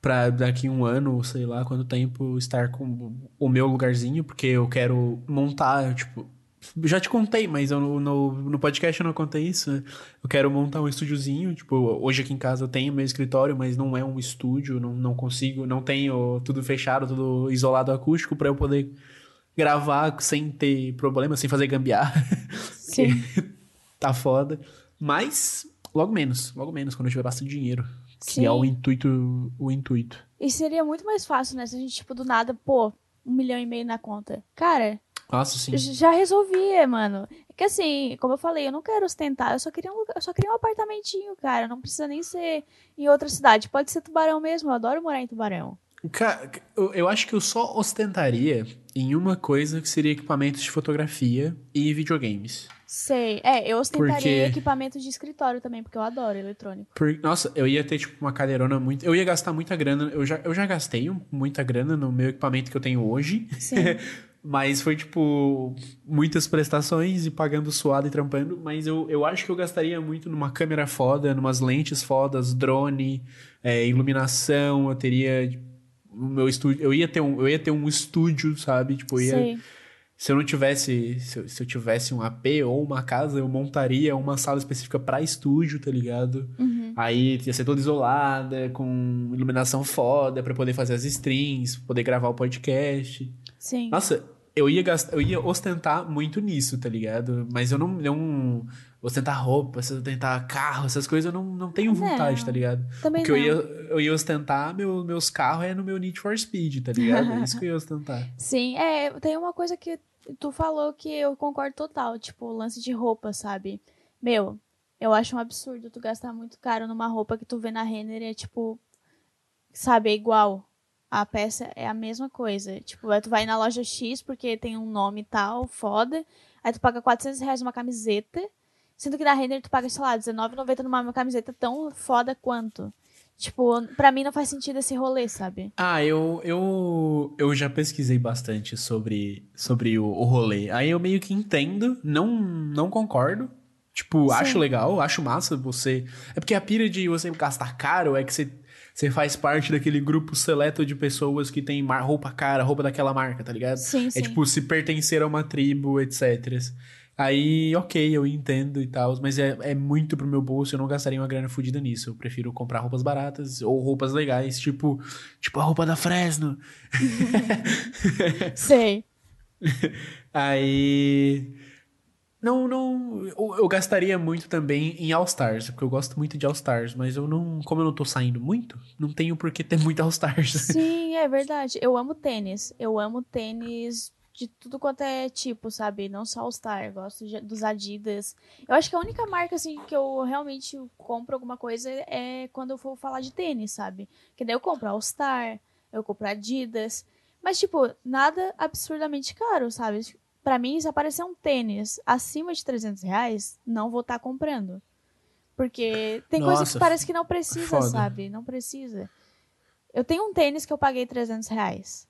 Speaker 1: pra daqui um ano, sei lá quanto tempo, estar com o meu lugarzinho, porque eu quero montar, tipo. Já te contei, mas eu no, no, podcast eu não contei isso. né? Eu quero montar um estúdiozinho. Tipo, hoje aqui em casa eu tenho meu escritório, mas não é um estúdio, não, não consigo, não tenho tudo fechado, tudo isolado acústico pra eu poder gravar sem ter problema, sem fazer gambiarra.
Speaker 2: Sim.
Speaker 1: tá foda. Mas, logo menos, logo menos, quando eu tiver bastante dinheiro. Que
Speaker 2: Sim.
Speaker 1: é o intuito, o intuito.
Speaker 2: E seria muito mais fácil, né? Se a gente, tipo, do nada, pô, um milhão e meio na conta. Cara,
Speaker 1: Nossa, sim.
Speaker 2: já resolvia, mano. É que assim, como eu falei, eu não quero ostentar, eu só queria um, lugar- eu só queria um apartamentinho, cara. Não precisa nem ser em outra cidade. Pode ser Tubarão mesmo, eu adoro morar em Tubarão.
Speaker 1: Ca- eu, acho que eu só ostentaria em uma coisa que seria equipamentos de fotografia e videogames.
Speaker 2: Sei. É, eu ostentaria
Speaker 1: Porque-
Speaker 2: equipamento de escritório também, porque eu adoro eletrônico.
Speaker 1: Por- nossa, eu ia ter, tipo, uma cadeirona muito. Eu ia gastar muita grana. Eu já, eu já gastei muita grana no meu equipamento que eu tenho hoje.
Speaker 2: Sim.
Speaker 1: Mas foi, tipo, muitas prestações e pagando suado e trampando. Mas eu, eu acho que eu gastaria muito numa câmera foda, numas lentes fodas, drone, é, iluminação. Eu teria. O meu estúdio. Eu ia ter um, eu ia ter um estúdio, sabe? Tipo, ia,
Speaker 2: Sei.
Speaker 1: se eu não tivesse. Se eu, se eu tivesse um AP ou uma casa, eu montaria uma sala específica pra estúdio, tá ligado?
Speaker 2: Uhum.
Speaker 1: Aí ia ser toda isolada, com iluminação foda, pra poder fazer as streams, poder gravar o podcast.
Speaker 2: Sim.
Speaker 1: Nossa, eu ia gastar, eu ia ostentar muito nisso, tá ligado? Mas eu não, não ostentar roupa, ostentar carro, essas coisas eu não, não tenho vontade,
Speaker 2: Não,
Speaker 1: tá ligado?
Speaker 2: Também
Speaker 1: o que
Speaker 2: não.
Speaker 1: eu ia, eu ia ostentar meu, meus carros é no meu Need for Speed, tá ligado? É isso que eu ia ostentar.
Speaker 2: Sim, é, tem uma coisa que tu falou que eu concordo total, tipo, o lance de roupa, sabe? Meu, eu acho um absurdo tu gastar muito caro numa roupa que tu vê na Renner e é tipo, sabe, é igual. A peça é a mesma coisa. Tipo, tu vai na loja X porque tem um nome tal, foda. Aí tu paga 400 reais numa camiseta. Sendo que na Renner tu paga, sei lá, R$19,90 numa camiseta tão foda quanto. Tipo, pra mim não faz sentido esse rolê, sabe?
Speaker 1: Ah, eu, eu, eu já pesquisei bastante sobre, sobre o, o rolê. Aí eu meio que entendo, não, não concordo. Tipo,
Speaker 2: Sim.
Speaker 1: acho legal, acho massa você. É porque a pira de você gastar caro é que você, você faz parte daquele grupo seleto de pessoas que tem roupa cara, roupa daquela marca, tá ligado?
Speaker 2: Sim, sim.
Speaker 1: É tipo se pertencer a uma tribo, etc. Aí, ok, eu entendo e tal, mas é, é muito pro meu bolso, eu não gastaria uma grana fodida nisso. Eu prefiro comprar roupas baratas ou roupas legais, tipo, tipo a roupa da Fresno.
Speaker 2: Sei.
Speaker 1: Aí. Não, não. Eu, eu gastaria muito também em All Stars, porque eu gosto muito de All Stars, mas eu não. Como eu não tô saindo muito, não tenho por que ter muito All Stars.
Speaker 2: Sim, é verdade. Eu amo tênis. Eu amo tênis de tudo quanto é tipo, sabe? Não só All-Star. Eu Gosto de- dos Adidas. Eu acho que a única marca, assim, que eu realmente compro alguma coisa é quando eu for falar de tênis, sabe? Que daí eu compro All-Star, eu compro Adidas. Mas, tipo, nada absurdamente caro, sabe? Pra mim, se aparecer um tênis acima de 300 reais, não vou estar comprando. Porque tem coisa
Speaker 1: Nossa,
Speaker 2: que parece que não precisa,
Speaker 1: foda.
Speaker 2: sabe? Não precisa. Eu tenho um tênis que eu paguei 300 reais.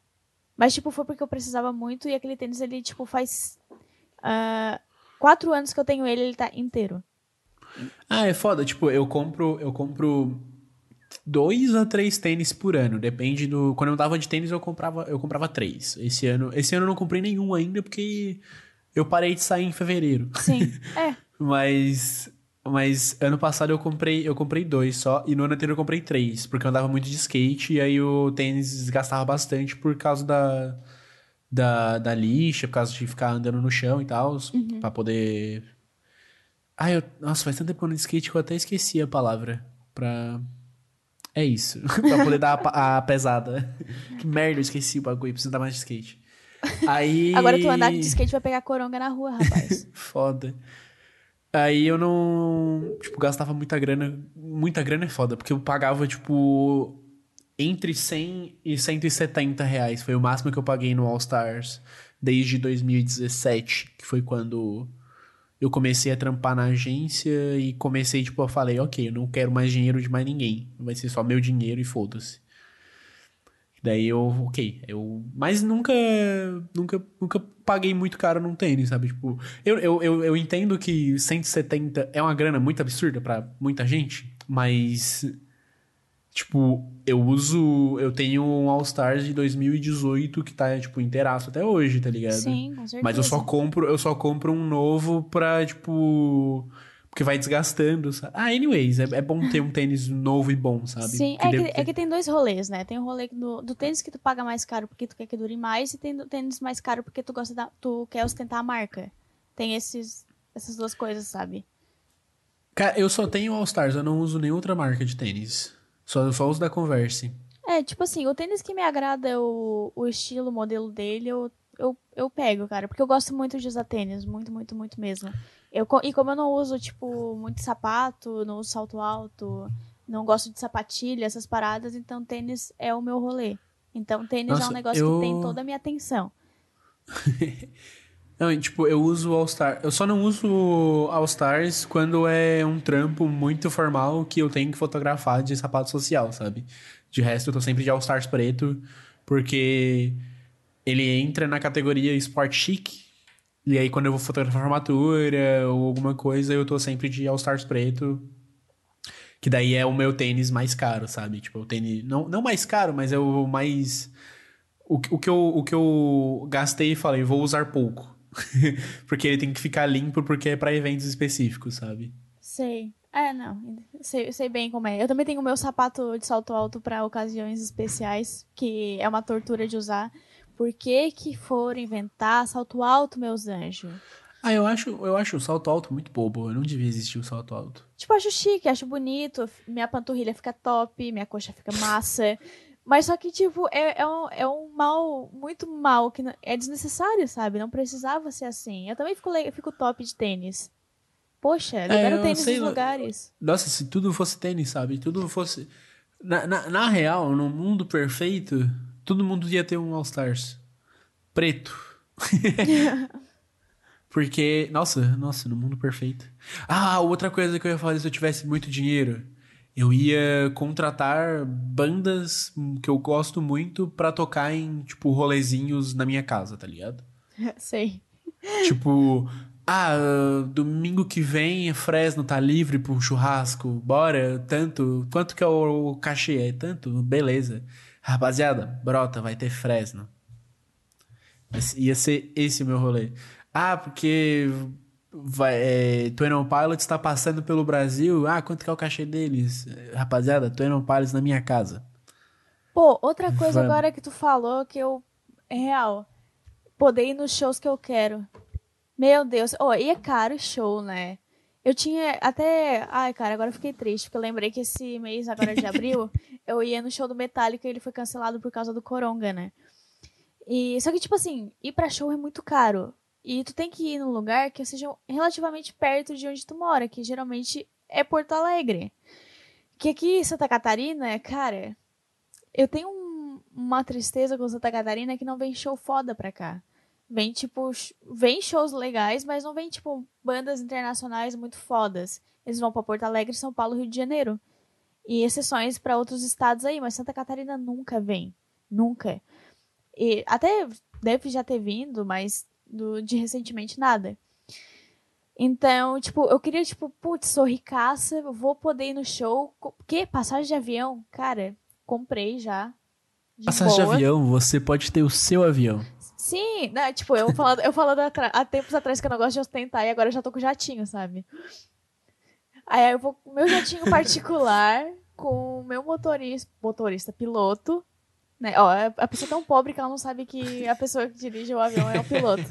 Speaker 2: Mas, tipo, foi porque eu precisava muito e aquele tênis, ele, tipo, faz ah, quatro anos que eu tenho ele, ele tá inteiro.
Speaker 1: Ah, é foda. Tipo, eu compro, eu compro dois a três tênis por ano. Depende do. Quando eu tava de tênis, eu comprava, eu comprava três. Esse ano, esse ano eu não comprei nenhum ainda porque eu parei de sair em fevereiro.
Speaker 2: Sim, é.
Speaker 1: Mas. Mas ano passado eu comprei, eu comprei dois só, e no ano anterior eu comprei três, porque eu andava muito de skate, e aí o tênis desgastava bastante por causa da, da, da lixa, por causa de ficar andando no chão e tal, pra poder. Ai, eu, nossa, faz tanto tempo que eu ando de skate que eu até esqueci a palavra. Pra. É isso. pra poder dar a, a pesada. que merda, eu esqueci o bagulho, preciso andar mais de skate. Aí.
Speaker 2: Agora tu andar de skate vai pegar coronga na rua, rapaz.
Speaker 1: Foda. Aí eu não, tipo, gastava muita grana. Muita grana é foda, porque eu pagava, tipo, entre 100 e 170 reais. Foi o máximo que eu paguei no All Stars desde 2017, que foi quando eu comecei a trampar na agência e comecei, tipo, eu falei, ok, eu não quero mais dinheiro de mais ninguém. Vai ser só meu dinheiro e foda-se. Daí eu, ok, eu. Mas nunca. Nunca, nunca paguei muito caro num tênis, sabe? Tipo, eu, eu, eu, eu entendo que 170 é uma grana muito absurda pra muita gente, mas. Tipo, eu uso. Eu tenho um All-Stars de 2018 que tá, tipo, inteiraço até hoje, tá ligado?
Speaker 2: Sim, com certeza.
Speaker 1: Mas eu só compro, eu só compro um novo pra, tipo. Porque vai desgastando, sabe? Ah, anyways, é, é bom ter um tênis novo e bom, sabe?
Speaker 2: Sim,
Speaker 1: Que
Speaker 2: é que,
Speaker 1: ter-
Speaker 2: é que tem dois rolês, né? Tem o rolê do, do tênis que tu paga mais caro porque tu quer que dure mais, e tem do tênis mais caro porque tu gosta da, tu quer ostentar a marca. Tem esses, essas duas coisas, sabe?
Speaker 1: Cara, eu só tenho All-Stars, eu não uso nenhuma outra marca de tênis. Só, só uso da Converse.
Speaker 2: É, tipo assim, o tênis que me agrada é o, o estilo, o modelo dele, eu, eu, eu pego, cara. Porque eu gosto muito de usar tênis, muito, muito, muito mesmo. Eu, e como eu não uso, tipo, muito sapato, não uso salto alto, não gosto de sapatilha, essas paradas, então tênis é o meu rolê. Então tênis é um
Speaker 1: Nossa,
Speaker 2: negócio
Speaker 1: eu-
Speaker 2: que tem toda a minha atenção.
Speaker 1: Não, tipo, eu uso All-Star. Eu só não uso All-Stars quando é um trampo muito formal que eu tenho que fotografar de sapato social, sabe? De resto, eu tô sempre de All-Stars preto, porque ele entra na categoria Sport Chic. E aí, quando eu vou fotografar formatura ou alguma coisa, eu tô sempre de All-Stars preto. Que daí é o meu tênis mais caro, sabe? Tipo, o tênis. Não, não mais caro, mas é o mais. O, que- o, que eu, o que eu gastei e falei, vou usar pouco. porque ele tem que ficar limpo, porque é pra eventos específicos, sabe?
Speaker 2: Sei. É, não. Sei, sei bem como é. Eu também tenho o meu sapato de salto alto pra ocasiões especiais, que é uma tortura de usar, por que que foram inventar salto alto, meus anjos?
Speaker 1: Ah, eu acho, eu acho o salto alto muito bobo. Eu não devia existir o salto alto.
Speaker 2: Tipo, acho chique, acho bonito, minha panturrilha fica top, minha coxa fica massa. Mas só que, tipo, é, é, um, é um mal, muito mal, que não- é desnecessário, sabe? Não precisava ser assim. Eu também fico, le- fico top de tênis. Poxa, libera
Speaker 1: eu
Speaker 2: o tênis
Speaker 1: sei lá.
Speaker 2: lugares.
Speaker 1: Nossa, se tudo fosse tênis, sabe? Tudo fosse. Na, na, na real, no mundo perfeito, todo mundo ia ter um All-Stars. Preto. Porque, nossa, nossa, no mundo perfeito. Ah, outra coisa que eu ia fazer se eu tivesse muito dinheiro. Eu ia contratar bandas que eu gosto muito pra tocar em, tipo, rolezinhos na minha casa, tá ligado?
Speaker 2: Sei.
Speaker 1: Tipo, ah, domingo que vem Fresno tá livre pro churrasco, bora, tanto, quanto que é o cachê? É tanto? Beleza. Rapaziada, brota, vai ter Fresno. Ia ser esse o meu rolê. Ah, porque vai, é, Twin On Pilots tá passando pelo Brasil, ah, quanto que é o cachê deles? Rapaziada, Twin On Pilots na minha casa.
Speaker 2: Pô, outra coisa
Speaker 1: Vamos.
Speaker 2: agora que tu falou que eu. É real. Poder ir nos shows que eu quero. Meu Deus. Oh, e é caro o show, né? Eu tinha até. Ai, cara, agora eu fiquei triste, porque eu lembrei que esse mês, agora de abril, eu ia no show do Metallica e ele foi cancelado por causa do Coronga, né? E só que, tipo assim, ir pra show é muito caro. E tu tem que ir num lugar que seja relativamente perto de onde tu mora, que geralmente é Porto Alegre. Que aqui em Santa Catarina, cara, eu tenho um- uma tristeza com Santa Catarina que não vem show foda pra cá. Vem, tipo, vem shows legais, mas não vem, tipo, bandas internacionais muito fodas. Eles vão pra Porto Alegre, São Paulo, Rio de Janeiro. E exceções pra outros estados aí, mas Santa Catarina nunca vem. Nunca. E até deve já ter vindo, mas do, de recentemente nada. Então, tipo, eu queria, tipo, putz, sou ricaça, vou poder ir no show. Que? Passagem de avião? Cara, comprei já. De
Speaker 1: Passagem de
Speaker 2: boa.
Speaker 1: avião, você pode ter o seu avião.
Speaker 2: Sim, né, tipo, eu falando, eu falando há tempos atrás que eu não gosto de ostentar e agora eu já tô com jatinho, sabe? Aí eu vou com meu jatinho particular, com o meu motorista, motorista, piloto, né? Ó, a pessoa é tão pobre que ela não sabe que a pessoa que dirige o avião é o piloto.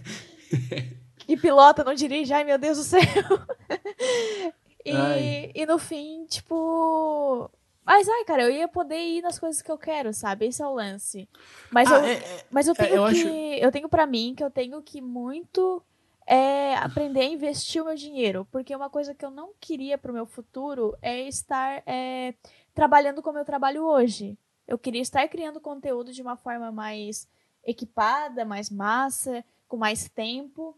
Speaker 2: Que pilota não dirige, ai meu Deus do céu. E,
Speaker 1: Ai.
Speaker 2: e no fim, tipo. Mas, ai, cara, eu ia poder ir nas coisas que eu quero, sabe? Esse é o lance. Mas
Speaker 1: Ah,
Speaker 2: eu,
Speaker 1: é- é-
Speaker 2: mas eu
Speaker 1: É,
Speaker 2: tenho
Speaker 1: eu
Speaker 2: que.
Speaker 1: acho-
Speaker 2: Eu tenho pra mim que eu tenho que muito é, aprender a investir o meu dinheiro. Porque uma coisa que eu não queria pro meu futuro é estar é, trabalhando como eu trabalho hoje. Eu queria estar criando conteúdo de uma forma mais equipada, mais massa, com mais tempo.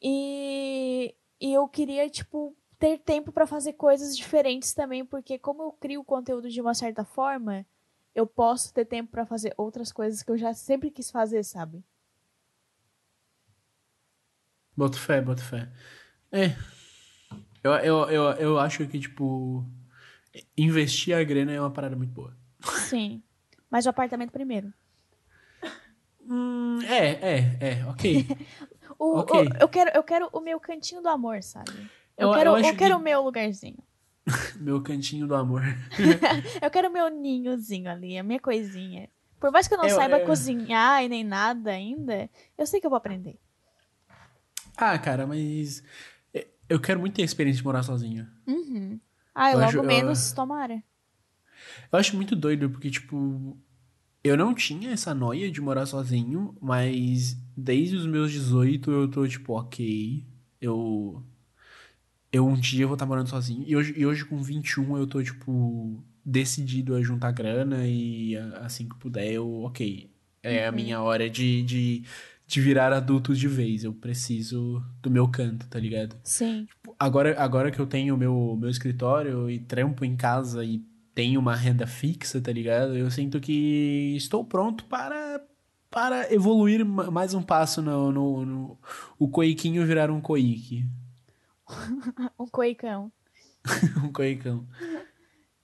Speaker 2: E, e eu queria, tipo, ter tempo pra fazer coisas diferentes também, porque como eu crio conteúdo de uma certa forma, eu posso ter tempo pra fazer outras coisas que eu já sempre quis fazer, sabe?
Speaker 1: Boto fé, boto fé. É. Eu, eu, eu, eu acho que, tipo, investir a grana é uma parada muito boa.
Speaker 2: Sim. Mas o apartamento primeiro.
Speaker 1: Hum, é, é, é, ok.
Speaker 2: O,
Speaker 1: Ok.
Speaker 2: o- eu, quero, eu quero o meu cantinho do amor, sabe? Eu,
Speaker 1: Eu-
Speaker 2: quero,
Speaker 1: eu
Speaker 2: eu, quero
Speaker 1: que-
Speaker 2: o meu lugarzinho.
Speaker 1: Meu cantinho do amor.
Speaker 2: Eu quero o meu ninhozinho ali, a minha coisinha. Por mais que eu não
Speaker 1: Eu-
Speaker 2: saiba cozinhar e nem nada ainda, eu sei que eu vou aprender.
Speaker 1: Ah, cara, mas. Eu quero muito ter a experiência de morar sozinho.
Speaker 2: Uhum. Ah, e
Speaker 1: Eu
Speaker 2: logo
Speaker 1: acho- eu-
Speaker 2: menos, tomara.
Speaker 1: Eu acho muito doido, porque, tipo. Eu não tinha essa noia de morar sozinho, mas desde os meus 18 eu tô, tipo, ok. Eu. Eu um dia vou estar morando sozinho. E hoje, e hoje com 21 eu tô, tipo, decidido a juntar grana e assim que puder eu, ok. É a minha hora de, de, de virar adulto de vez. Eu preciso do meu canto, tá ligado?
Speaker 2: Sim.
Speaker 1: Agora, agora que eu tenho meu, meu escritório e trampo em casa e tenho uma renda fixa, tá ligado? Eu sinto que estou pronto para, para evoluir ma- mais um passo no, no, no- o coiquinho virar um coique.
Speaker 2: Um coicão.
Speaker 1: um coicão.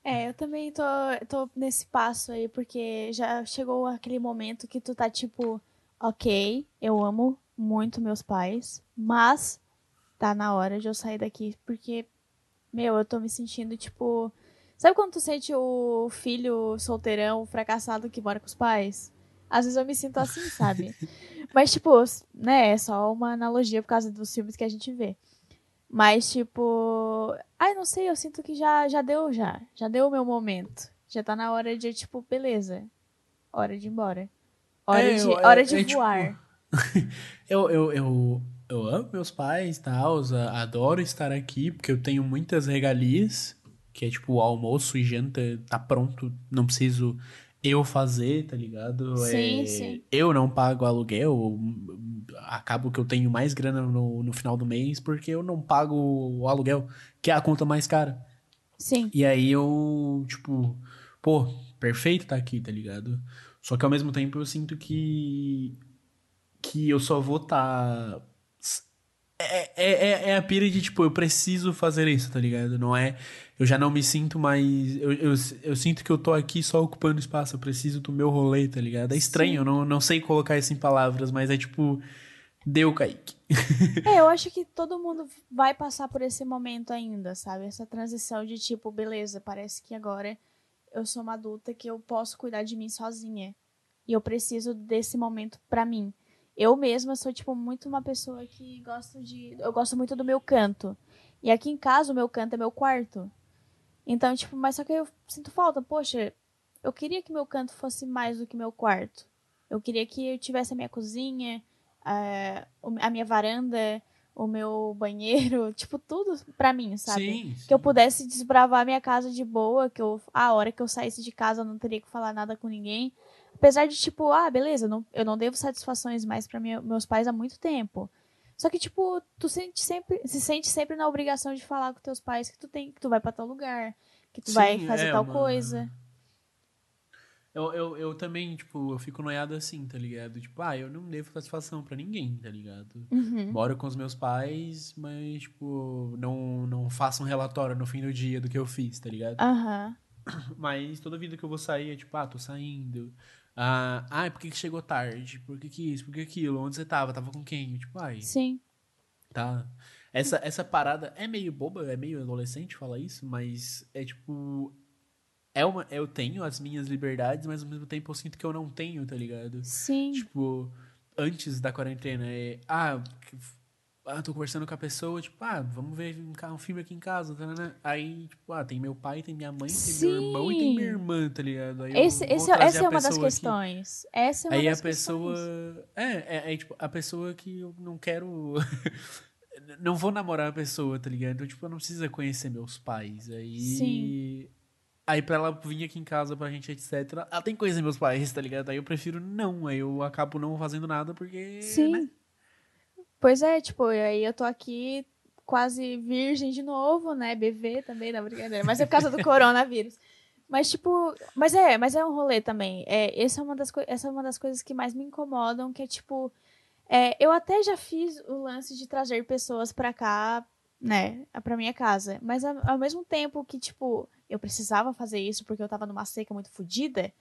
Speaker 2: É, eu também tô, tô nesse passo aí, porque já chegou aquele momento que tu tá tipo, ok, eu amo muito meus pais, mas tá na hora de eu sair daqui, porque, meu, eu tô me sentindo tipo. Sabe quando tu sente o filho solteirão, fracassado que mora com os pais? Às vezes eu me sinto assim, sabe? Mas, tipo, né, é só uma analogia por causa dos filmes que a gente vê. Mas, tipo. Ai, não sei, eu sinto que já, já deu, já. Já deu o meu momento. Já tá na hora de, tipo, beleza. Hora de ir embora. Hora
Speaker 1: É,
Speaker 2: de,
Speaker 1: eu- é-
Speaker 2: hora de
Speaker 1: é, tipo,
Speaker 2: voar.
Speaker 1: Eu, eu, eu, eu amo meus pais, tal, adoro estar aqui, porque eu tenho muitas regalias, que é tipo o almoço e janta tá pronto, não preciso eu fazer, tá ligado?
Speaker 2: Sim,
Speaker 1: É,
Speaker 2: sim.
Speaker 1: Eu não pago aluguel, acabo que eu tenho mais grana no, no final do mês, porque eu não pago o aluguel, que é a conta mais cara.
Speaker 2: Sim.
Speaker 1: E aí eu, tipo, pô, perfeito tá aqui, tá ligado? Só que ao mesmo tempo eu sinto que. que eu só vou tá. É, é, é- é a pira de, tipo, eu preciso fazer isso, tá ligado? Não é. Eu já não me sinto mais. Eu, eu, eu sinto que eu tô aqui só ocupando espaço, eu preciso do meu rolê, tá ligado? É estranho, eu não, não sei colocar isso em palavras, mas é tipo. Deu, Kaique.
Speaker 2: É, eu acho que todo mundo vai passar por esse momento ainda, sabe? Essa transição de tipo, beleza, parece que agora eu sou uma adulta que eu posso cuidar de mim sozinha. E eu preciso desse momento pra mim. Eu mesma sou, tipo, muito uma pessoa que gosto de. Eu gosto muito do meu canto. E aqui em casa, o meu canto é meu quarto. Então, tipo, mas só que eu sinto falta. Poxa, eu queria que meu canto fosse mais do que meu quarto. Eu queria que eu tivesse a minha cozinha, a, a minha varanda, o meu banheiro, tipo, tudo pra mim, sabe?
Speaker 1: Sim.
Speaker 2: Que eu pudesse desbravar minha casa de boa, que eu, a hora que eu saísse de casa eu não teria que falar nada com ninguém. Apesar de, tipo, ah, beleza, eu não, eu não devo satisfações mais para meus pais há muito tempo. Só que, tipo, tu sente sempre, se sente sempre na obrigação de falar com teus pais que tu tem, que tu vai pra tal lugar, que tu vai
Speaker 1: Sim,
Speaker 2: fazer
Speaker 1: é
Speaker 2: tal
Speaker 1: uma-
Speaker 2: coisa.
Speaker 1: Eu, eu, eu também, tipo, eu fico noiado assim, tá ligado? Tipo, ah, eu não devo satisfação pra ninguém, tá ligado?
Speaker 2: Uhum.
Speaker 1: Moro com os meus pais, mas, tipo, não, não faço um relatório no fim do dia do que eu fiz, tá ligado?
Speaker 2: Aham.
Speaker 1: Mas toda vida que eu vou sair é tipo, ah, tô saindo. Ah, ah por que, que chegou tarde? Por que, que isso? Por que aquilo? Onde você tava? Tava com quem? Tipo, ai,
Speaker 2: Sim.
Speaker 1: tá. Essa, essa parada é meio boba, é meio adolescente falar isso, mas é tipo. É uma, eu tenho as minhas liberdades, mas ao mesmo tempo eu sinto que eu não tenho, tá ligado?
Speaker 2: Sim.
Speaker 1: Tipo, antes da quarentena, é. Ah, ah, tô conversando com a pessoa, tipo, ah, vamos ver um, filme aqui em casa, tá, né, né? Aí, tipo, ah, tem meu pai, tem minha mãe, tem meu irmão e tem minha
Speaker 2: Sim.
Speaker 1: irmã, tá ligado? Aí
Speaker 2: Esse, esse, é- essa é uma das
Speaker 1: pessoa aqui.
Speaker 2: questões. Essa é uma
Speaker 1: Aí a
Speaker 2: das
Speaker 1: pessoa.
Speaker 2: questões.
Speaker 1: É, é, é, tipo, a pessoa que eu não quero. não vou namorar a pessoa, tá ligado? Então, tipo, eu não precisa conhecer meus pais. Aí.
Speaker 2: Sim.
Speaker 1: Aí pra ela vir aqui em casa pra gente, etc. Ela tem que conhecer meus pais, tá ligado? Aí eu prefiro não. Aí eu acabo não fazendo nada porque.
Speaker 2: Sim.
Speaker 1: né?
Speaker 2: Pois é, tipo, aí eu tô aqui quase virgem de novo, né? BV também, não, brincadeira. Mas é por causa do coronavírus. Mas, tipo, mas é, mas é um rolê também. É, essa, é uma das essa é uma das coisas que mais me incomodam, que é tipo. é, eu até já fiz o lance de trazer pessoas pra cá, né? Pra minha casa. Mas ao mesmo tempo que, tipo, eu precisava fazer isso porque eu tava numa seca muito fodida.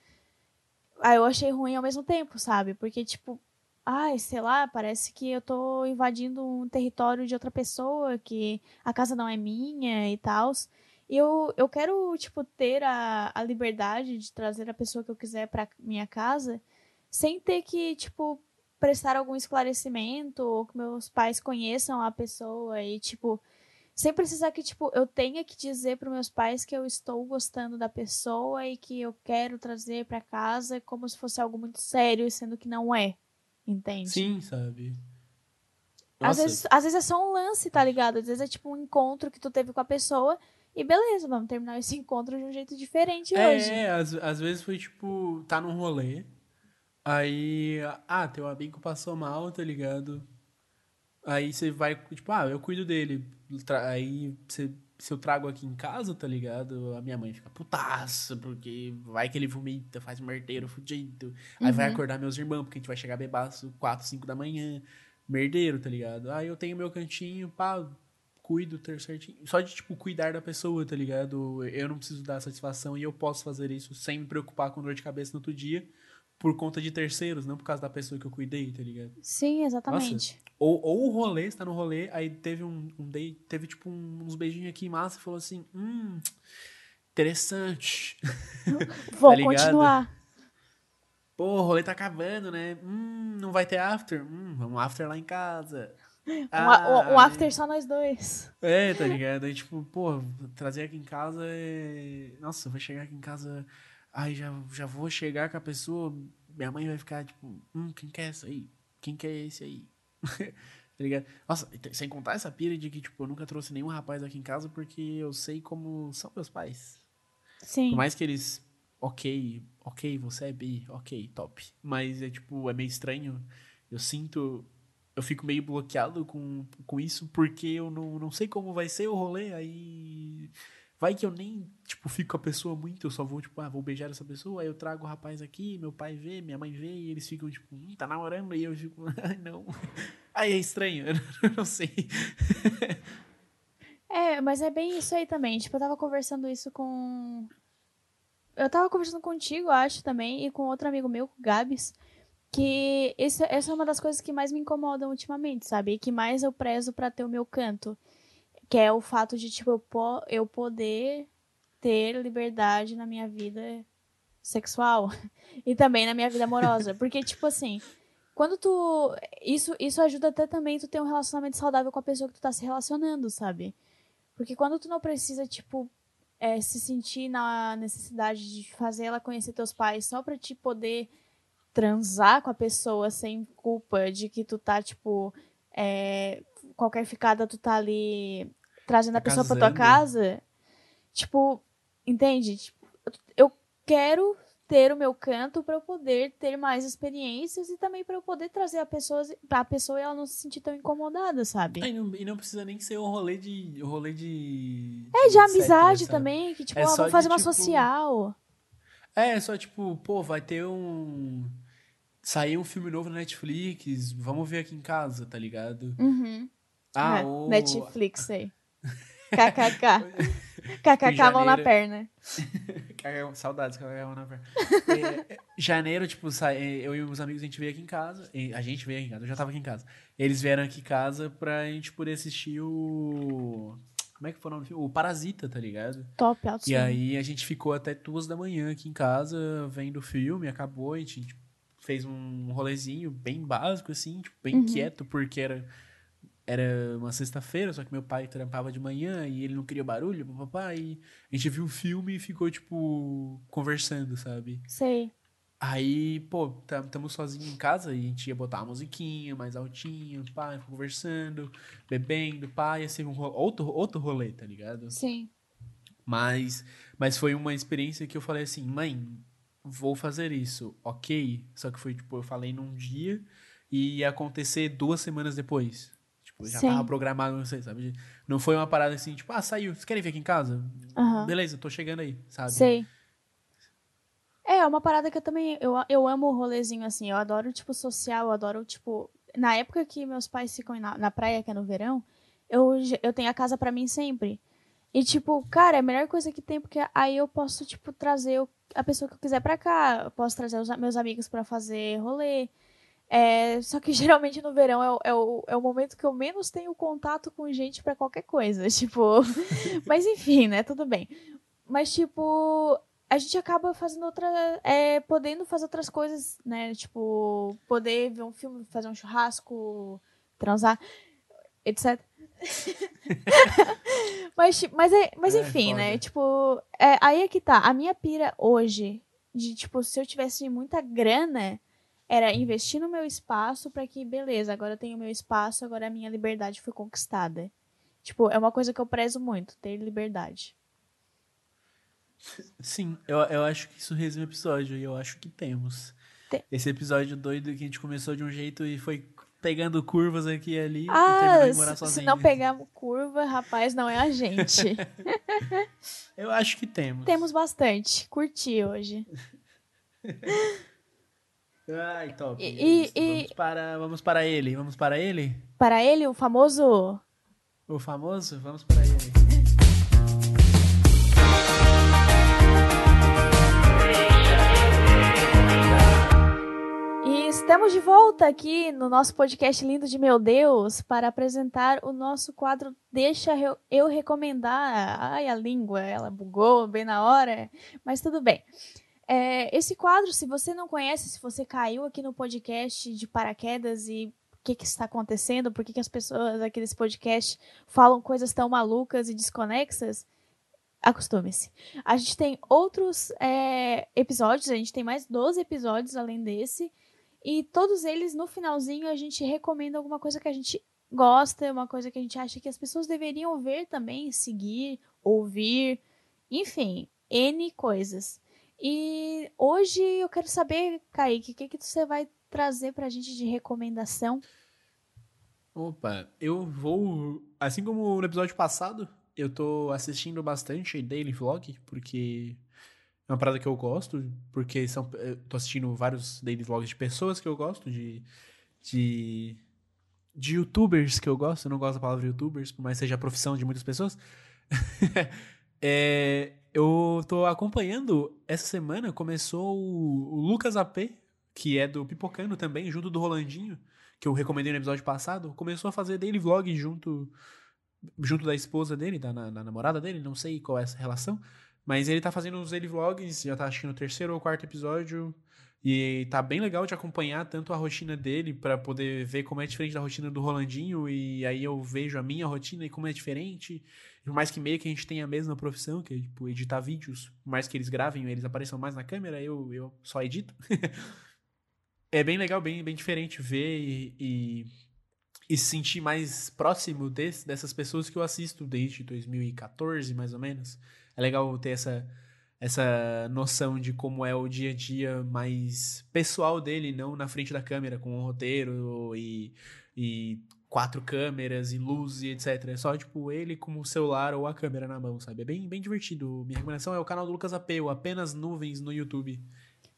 Speaker 2: Aí eu achei ruim ao mesmo tempo, sabe? Porque, tipo, ai, sei lá, parece que eu tô invadindo um território de outra pessoa, que a casa não é minha e tal. E eu, eu quero, tipo, ter a, a liberdade de trazer a pessoa que eu quiser pra minha casa, sem ter que, tipo, prestar algum esclarecimento, ou que meus pais conheçam a pessoa e, tipo, sem precisar que, tipo, eu tenha que dizer para meus pais que eu estou gostando da pessoa e que eu quero trazer pra casa como se fosse algo muito sério, sendo que não é. Entende?
Speaker 1: Sim, sabe?
Speaker 2: Às vezes, às vezes é só um lance, tá ligado? Às vezes é tipo um encontro que tu teve com a pessoa e beleza, vamos terminar esse encontro de um jeito diferente hoje.
Speaker 1: É, às, às vezes foi tipo, tá num rolê, aí, ah, teu amigo passou mal, tá ligado? Aí você vai, tipo, ah, eu cuido dele. Aí você, se eu trago aqui em casa, tá ligado? A minha mãe fica putaça, porque vai que ele vomita, faz merdeiro fudido. Aí vai
Speaker 2: Uhum.
Speaker 1: acordar meus irmãos, porque a gente vai chegar bebaço 4, 5 da manhã. Merdeiro, tá ligado? Aí eu tenho meu cantinho, pá, cuido ter certinho. Só de, tipo, cuidar da pessoa, tá ligado? Eu não preciso dar satisfação e eu posso fazer isso sem me preocupar com dor de cabeça no outro dia, por conta de terceiros, não por causa da pessoa que eu cuidei, tá ligado?
Speaker 2: Sim, exatamente.
Speaker 1: Ou, ou o rolê, você tá no rolê, aí teve um, um date, teve tipo um- uns beijinhos aqui massa e falou assim, hum, interessante.
Speaker 2: Vou
Speaker 1: tá
Speaker 2: continuar.
Speaker 1: Pô, o rolê tá acabando, né? Hum, não vai ter after? Hum, vamos after lá em casa.
Speaker 2: Um,
Speaker 1: Ah,
Speaker 2: um, um after só nós dois.
Speaker 1: É, tá ligado? Aí, tipo, pô, trazer aqui em casa é. Nossa, vai chegar aqui em casa. Ai, já, já vou chegar com a pessoa. Minha mãe vai ficar, tipo, hum, quem quer esse aí? Quem quer esse aí? tá ligado? Nossa, sem contar essa pira de que, tipo, eu nunca trouxe nenhum rapaz aqui em casa porque eu sei como são meus pais.
Speaker 2: Sim.
Speaker 1: Por mais que eles. Ok, ok, você é bi, ok, top. Mas é tipo, é meio estranho. Eu sinto. Eu fico meio bloqueado com, com isso porque eu não, não sei como vai ser o rolê. Aí. Vai que eu nem, tipo, fico com a pessoa muito. Eu só vou, tipo, ah, vou beijar essa pessoa. Aí eu trago o rapaz aqui, meu pai vê, minha mãe vê. E eles ficam, tipo, hum, tá namorando. E eu fico, ai, não. Aí é estranho, eu não sei.
Speaker 2: É, mas é bem isso aí também. Tipo, eu tava conversando isso com. Eu tava conversando contigo, acho, também, e com outro amigo meu, o Gabs, que esse, essa é uma das coisas que mais me incomodam ultimamente, sabe? E que mais eu prezo pra ter o meu canto. Que é o fato de, tipo, eu, po eu poder ter liberdade na minha vida sexual e também na minha vida amorosa. Porque, tipo assim, quando tu. Isso, isso ajuda até também tu ter um relacionamento saudável com a pessoa que tu tá se relacionando, sabe? Porque quando tu não precisa, tipo, é, se sentir na necessidade de fazer ela conhecer teus pais só pra te poder transar com a pessoa sem culpa de que tu tá, tipo, é, qualquer ficada tu tá ali trazendo a
Speaker 1: Tá
Speaker 2: pessoa pra tua
Speaker 1: casando.
Speaker 2: casa, tipo, entende? Tipo, eu quero ter o meu canto pra eu poder ter mais experiências e também pra eu poder trazer a pessoa, a pessoa e ela não se sentir tão incomodada, sabe?
Speaker 1: Ah, E não, e não precisa nem ser um rolê de. Um rolê de.
Speaker 2: É, de
Speaker 1: etc,
Speaker 2: amizade
Speaker 1: sabe?
Speaker 2: também, que tipo,
Speaker 1: É
Speaker 2: ah, vamos
Speaker 1: de,
Speaker 2: fazer uma
Speaker 1: tipo,
Speaker 2: social.
Speaker 1: É, só tipo, pô, vai ter um. Sair um filme novo na Netflix, vamos ver aqui em casa, tá ligado?
Speaker 2: Uhum.
Speaker 1: Ah,
Speaker 2: É,
Speaker 1: o.
Speaker 2: Netflix aí. KKK. KKK mão na perna.
Speaker 1: Saudades, cagava na perna. É, é, janeiro, tipo, é, eu e meus amigos, a gente veio aqui em casa. A gente veio aqui em casa, eu já tava aqui em casa. Eles vieram aqui em casa pra gente poder assistir o. Como é que foi o nome do filme? O Parasita, tá ligado?
Speaker 2: Top, alto
Speaker 1: E aí a gente ficou até duas da manhã aqui em casa vendo o filme, acabou, a gente tipo, fez um rolezinho bem básico, assim, tipo, bem
Speaker 2: Uhum.
Speaker 1: quieto, porque era, era uma sexta-feira, só que meu pai trampava de manhã e ele não queria barulho, papai, e a gente viu o filme e ficou, tipo, conversando, sabe?
Speaker 2: Sei.
Speaker 1: Aí, pô, estamos sozinhos em casa e a gente ia botar uma musiquinha mais altinho, pai, conversando, bebendo, pai, ia ser um ro- outro, outro rolê, tá ligado?
Speaker 2: Sim.
Speaker 1: Mas, mas foi uma experiência que eu falei assim, mãe, vou fazer isso, ok? Só que foi, tipo, eu falei num dia e ia acontecer duas semanas depois. Tipo, já
Speaker 2: Sim.
Speaker 1: tava programado, não sei, sabe? Não foi uma parada assim, tipo, ah, saiu, vocês querem vir aqui em casa?
Speaker 2: Aham.
Speaker 1: Beleza, tô chegando aí, sabe?
Speaker 2: Sei. É, é uma parada que eu também. Eu, eu amo o rolezinho assim. Eu adoro, tipo, social. Eu adoro, tipo. Na época que meus pais ficam na, na praia, que é no verão, eu, eu tenho a casa pra mim sempre. E, tipo, cara, é a melhor coisa que tem, porque aí eu posso, tipo, trazer a pessoa que eu quiser pra cá. Eu posso trazer os meus amigos pra fazer rolê. É, só que geralmente no verão é, o- é, o, é o momento que eu menos tenho contato com gente pra qualquer coisa. Tipo. Mas enfim, né? Tudo bem. Mas, tipo, a gente acaba fazendo outra. É, podendo fazer outras coisas, né? Tipo, poder ver um filme, fazer um churrasco, transar, etc. mas, mas, é, mas
Speaker 1: É,
Speaker 2: enfim,
Speaker 1: foda.
Speaker 2: né? Tipo, é, aí é que tá. A minha pira hoje, de tipo, se eu tivesse muita grana, era investir no meu espaço pra que, beleza, agora eu tenho meu espaço, agora a minha liberdade foi conquistada. Tipo, é uma coisa que eu prezo muito, ter liberdade.
Speaker 1: Sim, eu, eu acho que isso resume o episódio e eu acho que temos.
Speaker 2: Tem.
Speaker 1: Esse episódio doido que a gente começou de um jeito e foi pegando curvas aqui e ali e
Speaker 2: Ah,
Speaker 1: terminou em morar
Speaker 2: se, se
Speaker 1: sozinho.
Speaker 2: não pegamos curva, rapaz, não é a gente.
Speaker 1: Eu acho que temos.
Speaker 2: Temos bastante. Curti hoje.
Speaker 1: Ai, top.
Speaker 2: E-
Speaker 1: é
Speaker 2: e- e-
Speaker 1: Vamos, para, vamos para ele. Vamos para ele?
Speaker 2: Para ele, o famoso.
Speaker 1: O famoso? Vamos para ele.
Speaker 2: E estamos de volta aqui no nosso podcast lindo de meu Deus para apresentar o nosso quadro Deixa Eu- Eu Recomendar. Ai, a língua, ela bugou bem na hora, mas tudo bem. É, esse quadro, se você não conhece, se você caiu aqui no podcast de paraquedas e o que, que está acontecendo, por que, que as pessoas aqui desse podcast falam coisas tão malucas e desconexas, acostume-se. A gente tem outros é, episódios, a gente tem mais 12 episódios além desse, e todos eles, no finalzinho, a gente recomenda alguma coisa que a gente gosta, uma coisa que a gente acha que as pessoas deveriam ver também, seguir, ouvir, enfim, N coisas. E hoje eu quero saber, Kaique, o que, que você vai trazer pra gente de recomendação?
Speaker 1: Opa, eu vou. Assim como no episódio passado, eu tô assistindo bastante Daily Vlog, porque é uma parada que eu gosto, porque são, eu tô assistindo vários Daily Vlogs de pessoas que eu gosto, de, de, de youtubers que eu gosto. Eu não gosto da palavra youtubers, por mais seja a profissão de muitas pessoas. é, eu tô acompanhando, essa semana começou o, Lucas AP, que é do Pipocando também, junto do Rolandinho, que eu recomendei no episódio passado, começou a fazer daily vlog junto junto da esposa dele, da, da namorada dele, não sei qual é essa relação, mas ele tá fazendo os daily vlogs, já tá acho que no terceiro ou quarto episódio, e tá bem legal de acompanhar tanto a rotina dele para poder ver como é diferente da rotina do Rolandinho e aí eu vejo a minha rotina e como é diferente. Por mais que meio que a gente tenha a mesma profissão, que é tipo editar vídeos, por mais que eles gravem, eles apareçam mais na câmera, eu, eu só edito. é bem legal, bem, bem diferente ver e, e, e se sentir mais próximo desse, dessas pessoas que eu assisto desde 2014, mais ou menos. É legal ter essa essa noção de como é o dia a dia mais pessoal dele, não na frente da câmera, com o roteiro e, e quatro câmeras e luz e etc. É só, tipo, ele com o celular ou a câmera na mão, sabe? É bem, bem divertido. Minha recomendação é o canal do Lucas Apeu, apenas nuvens no YouTube.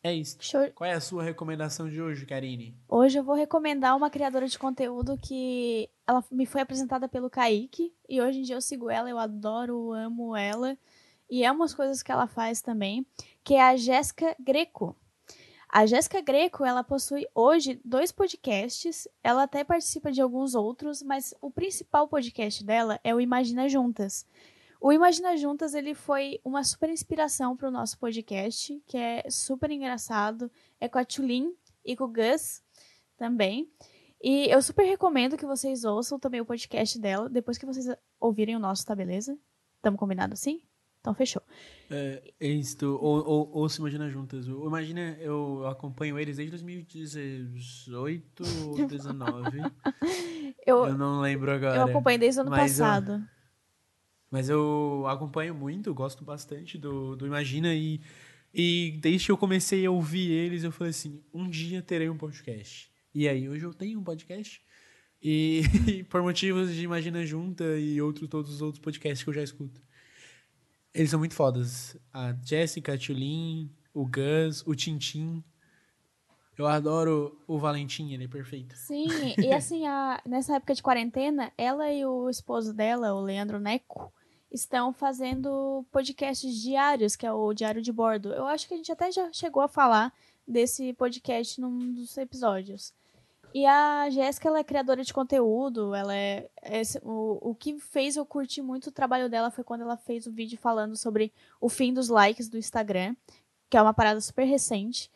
Speaker 1: É isso. Qual é a sua recomendação de hoje, Karine?
Speaker 2: Hoje eu vou recomendar uma criadora de conteúdo que ela me foi apresentada pelo Kaique e hoje em dia eu sigo ela, eu adoro, amo ela e é umas coisas que ela faz também, que é a Jéssica Greco. A Jéssica Greco, ela possui hoje dois podcasts, ela até participa de alguns outros, mas o principal podcast dela é o Imagina Juntas. O Imagina Juntas, ele foi uma super inspiração para o nosso podcast, que é super engraçado, é com a Tulin e com o Gus também. E eu super recomendo que vocês ouçam também o podcast dela, depois que vocês ouvirem o nosso, tá beleza? Tamo combinado assim? Então, fechou.
Speaker 1: É, é isto. Ou, ou, ou, se Imagina Juntas. O Imagina, eu acompanho eles desde 2018 ou 2019. eu, eu não lembro agora.
Speaker 2: Eu acompanho desde o ano mas passado.
Speaker 1: Eu, mas eu acompanho muito, gosto bastante do, do Imagina e, e desde que eu comecei a ouvir eles, eu falei assim, um dia terei um podcast. E aí, hoje eu tenho um podcast. E, e por motivos de Imagina Junta e outros, todos os outros podcasts que eu já escuto. Eles são muito fodas. A Jessica, a Tulin, o Gus, o Tintin. Eu adoro o Valentim, ele é perfeito.
Speaker 2: Sim, e assim, a, nessa época de quarentena, ela e o esposo dela, o Leandro Neco, estão fazendo podcasts diários, que é o Diário de Bordo. Eu acho que a gente até já chegou a falar desse podcast num dos episódios. E a Jéssica, ela é criadora de conteúdo, ela é, é, o, o que fez eu curtir muito o trabalho dela foi quando ela fez o vídeo falando sobre o fim dos likes do Instagram, que é uma parada super recente.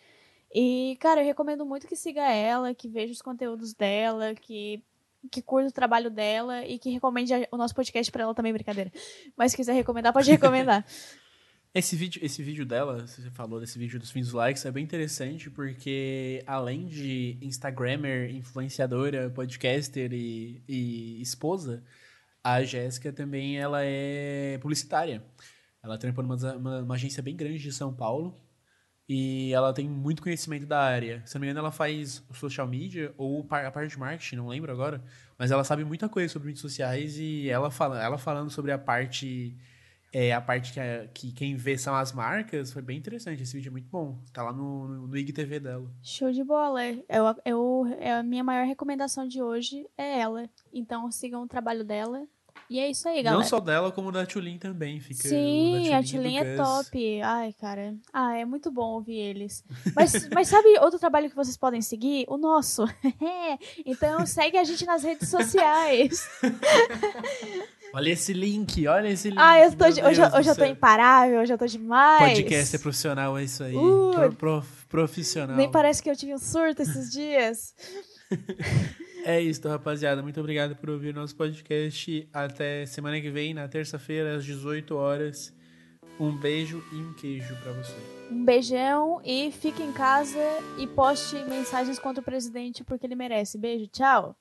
Speaker 2: E, cara, eu recomendo muito que siga ela, que veja os conteúdos dela, que que curta o trabalho dela e que recomende o nosso podcast para ela também, brincadeira. Mas se quiser recomendar, pode recomendar.
Speaker 1: Esse vídeo, esse vídeo dela, você falou desse vídeo dos fins likes, é bem interessante porque além de Instagrammer, influenciadora, podcaster e, e esposa, a Jéssica também ela é publicitária. Ela trampa numa, uma, uma, agência bem grande de São Paulo e ela tem muito conhecimento da área. Se não me engano, ela faz social media ou a parte de marketing, não lembro agora, mas ela sabe muita coisa sobre mídias sociais e ela, fala, ela falando sobre a parte é, a parte que, é, que quem vê são as marcas foi bem interessante. Esse vídeo é muito bom. Tá lá no, no, no IGTV dela.
Speaker 2: Show de bola. Eu, eu, é a minha maior recomendação de hoje é ela. Então sigam o trabalho dela. E é isso aí, galera.
Speaker 1: Não só dela, como da Tulin também. Fica
Speaker 2: Sim, a
Speaker 1: Tulin
Speaker 2: é top. Ai, cara. Ah, é muito bom ouvir eles. Mas, mas sabe outro trabalho que vocês podem seguir? O nosso. então segue a gente nas redes sociais.
Speaker 1: Olha esse link, olha esse link.
Speaker 2: Ah, eu tô de- hoje, hoje eu tô imparável, hoje eu tô demais.
Speaker 1: Podcast é profissional, é isso aí.
Speaker 2: Uh,
Speaker 1: Pro- prof- profissional.
Speaker 2: Nem parece que eu tive um surto esses dias.
Speaker 1: É isso, rapaziada. Muito obrigado por ouvir nosso podcast. Até semana que vem, na terça-feira, às 18 horas. Um beijo e um queijo pra você.
Speaker 2: Um beijão e fique em casa e poste mensagens contra o presidente porque ele merece. Beijo, tchau.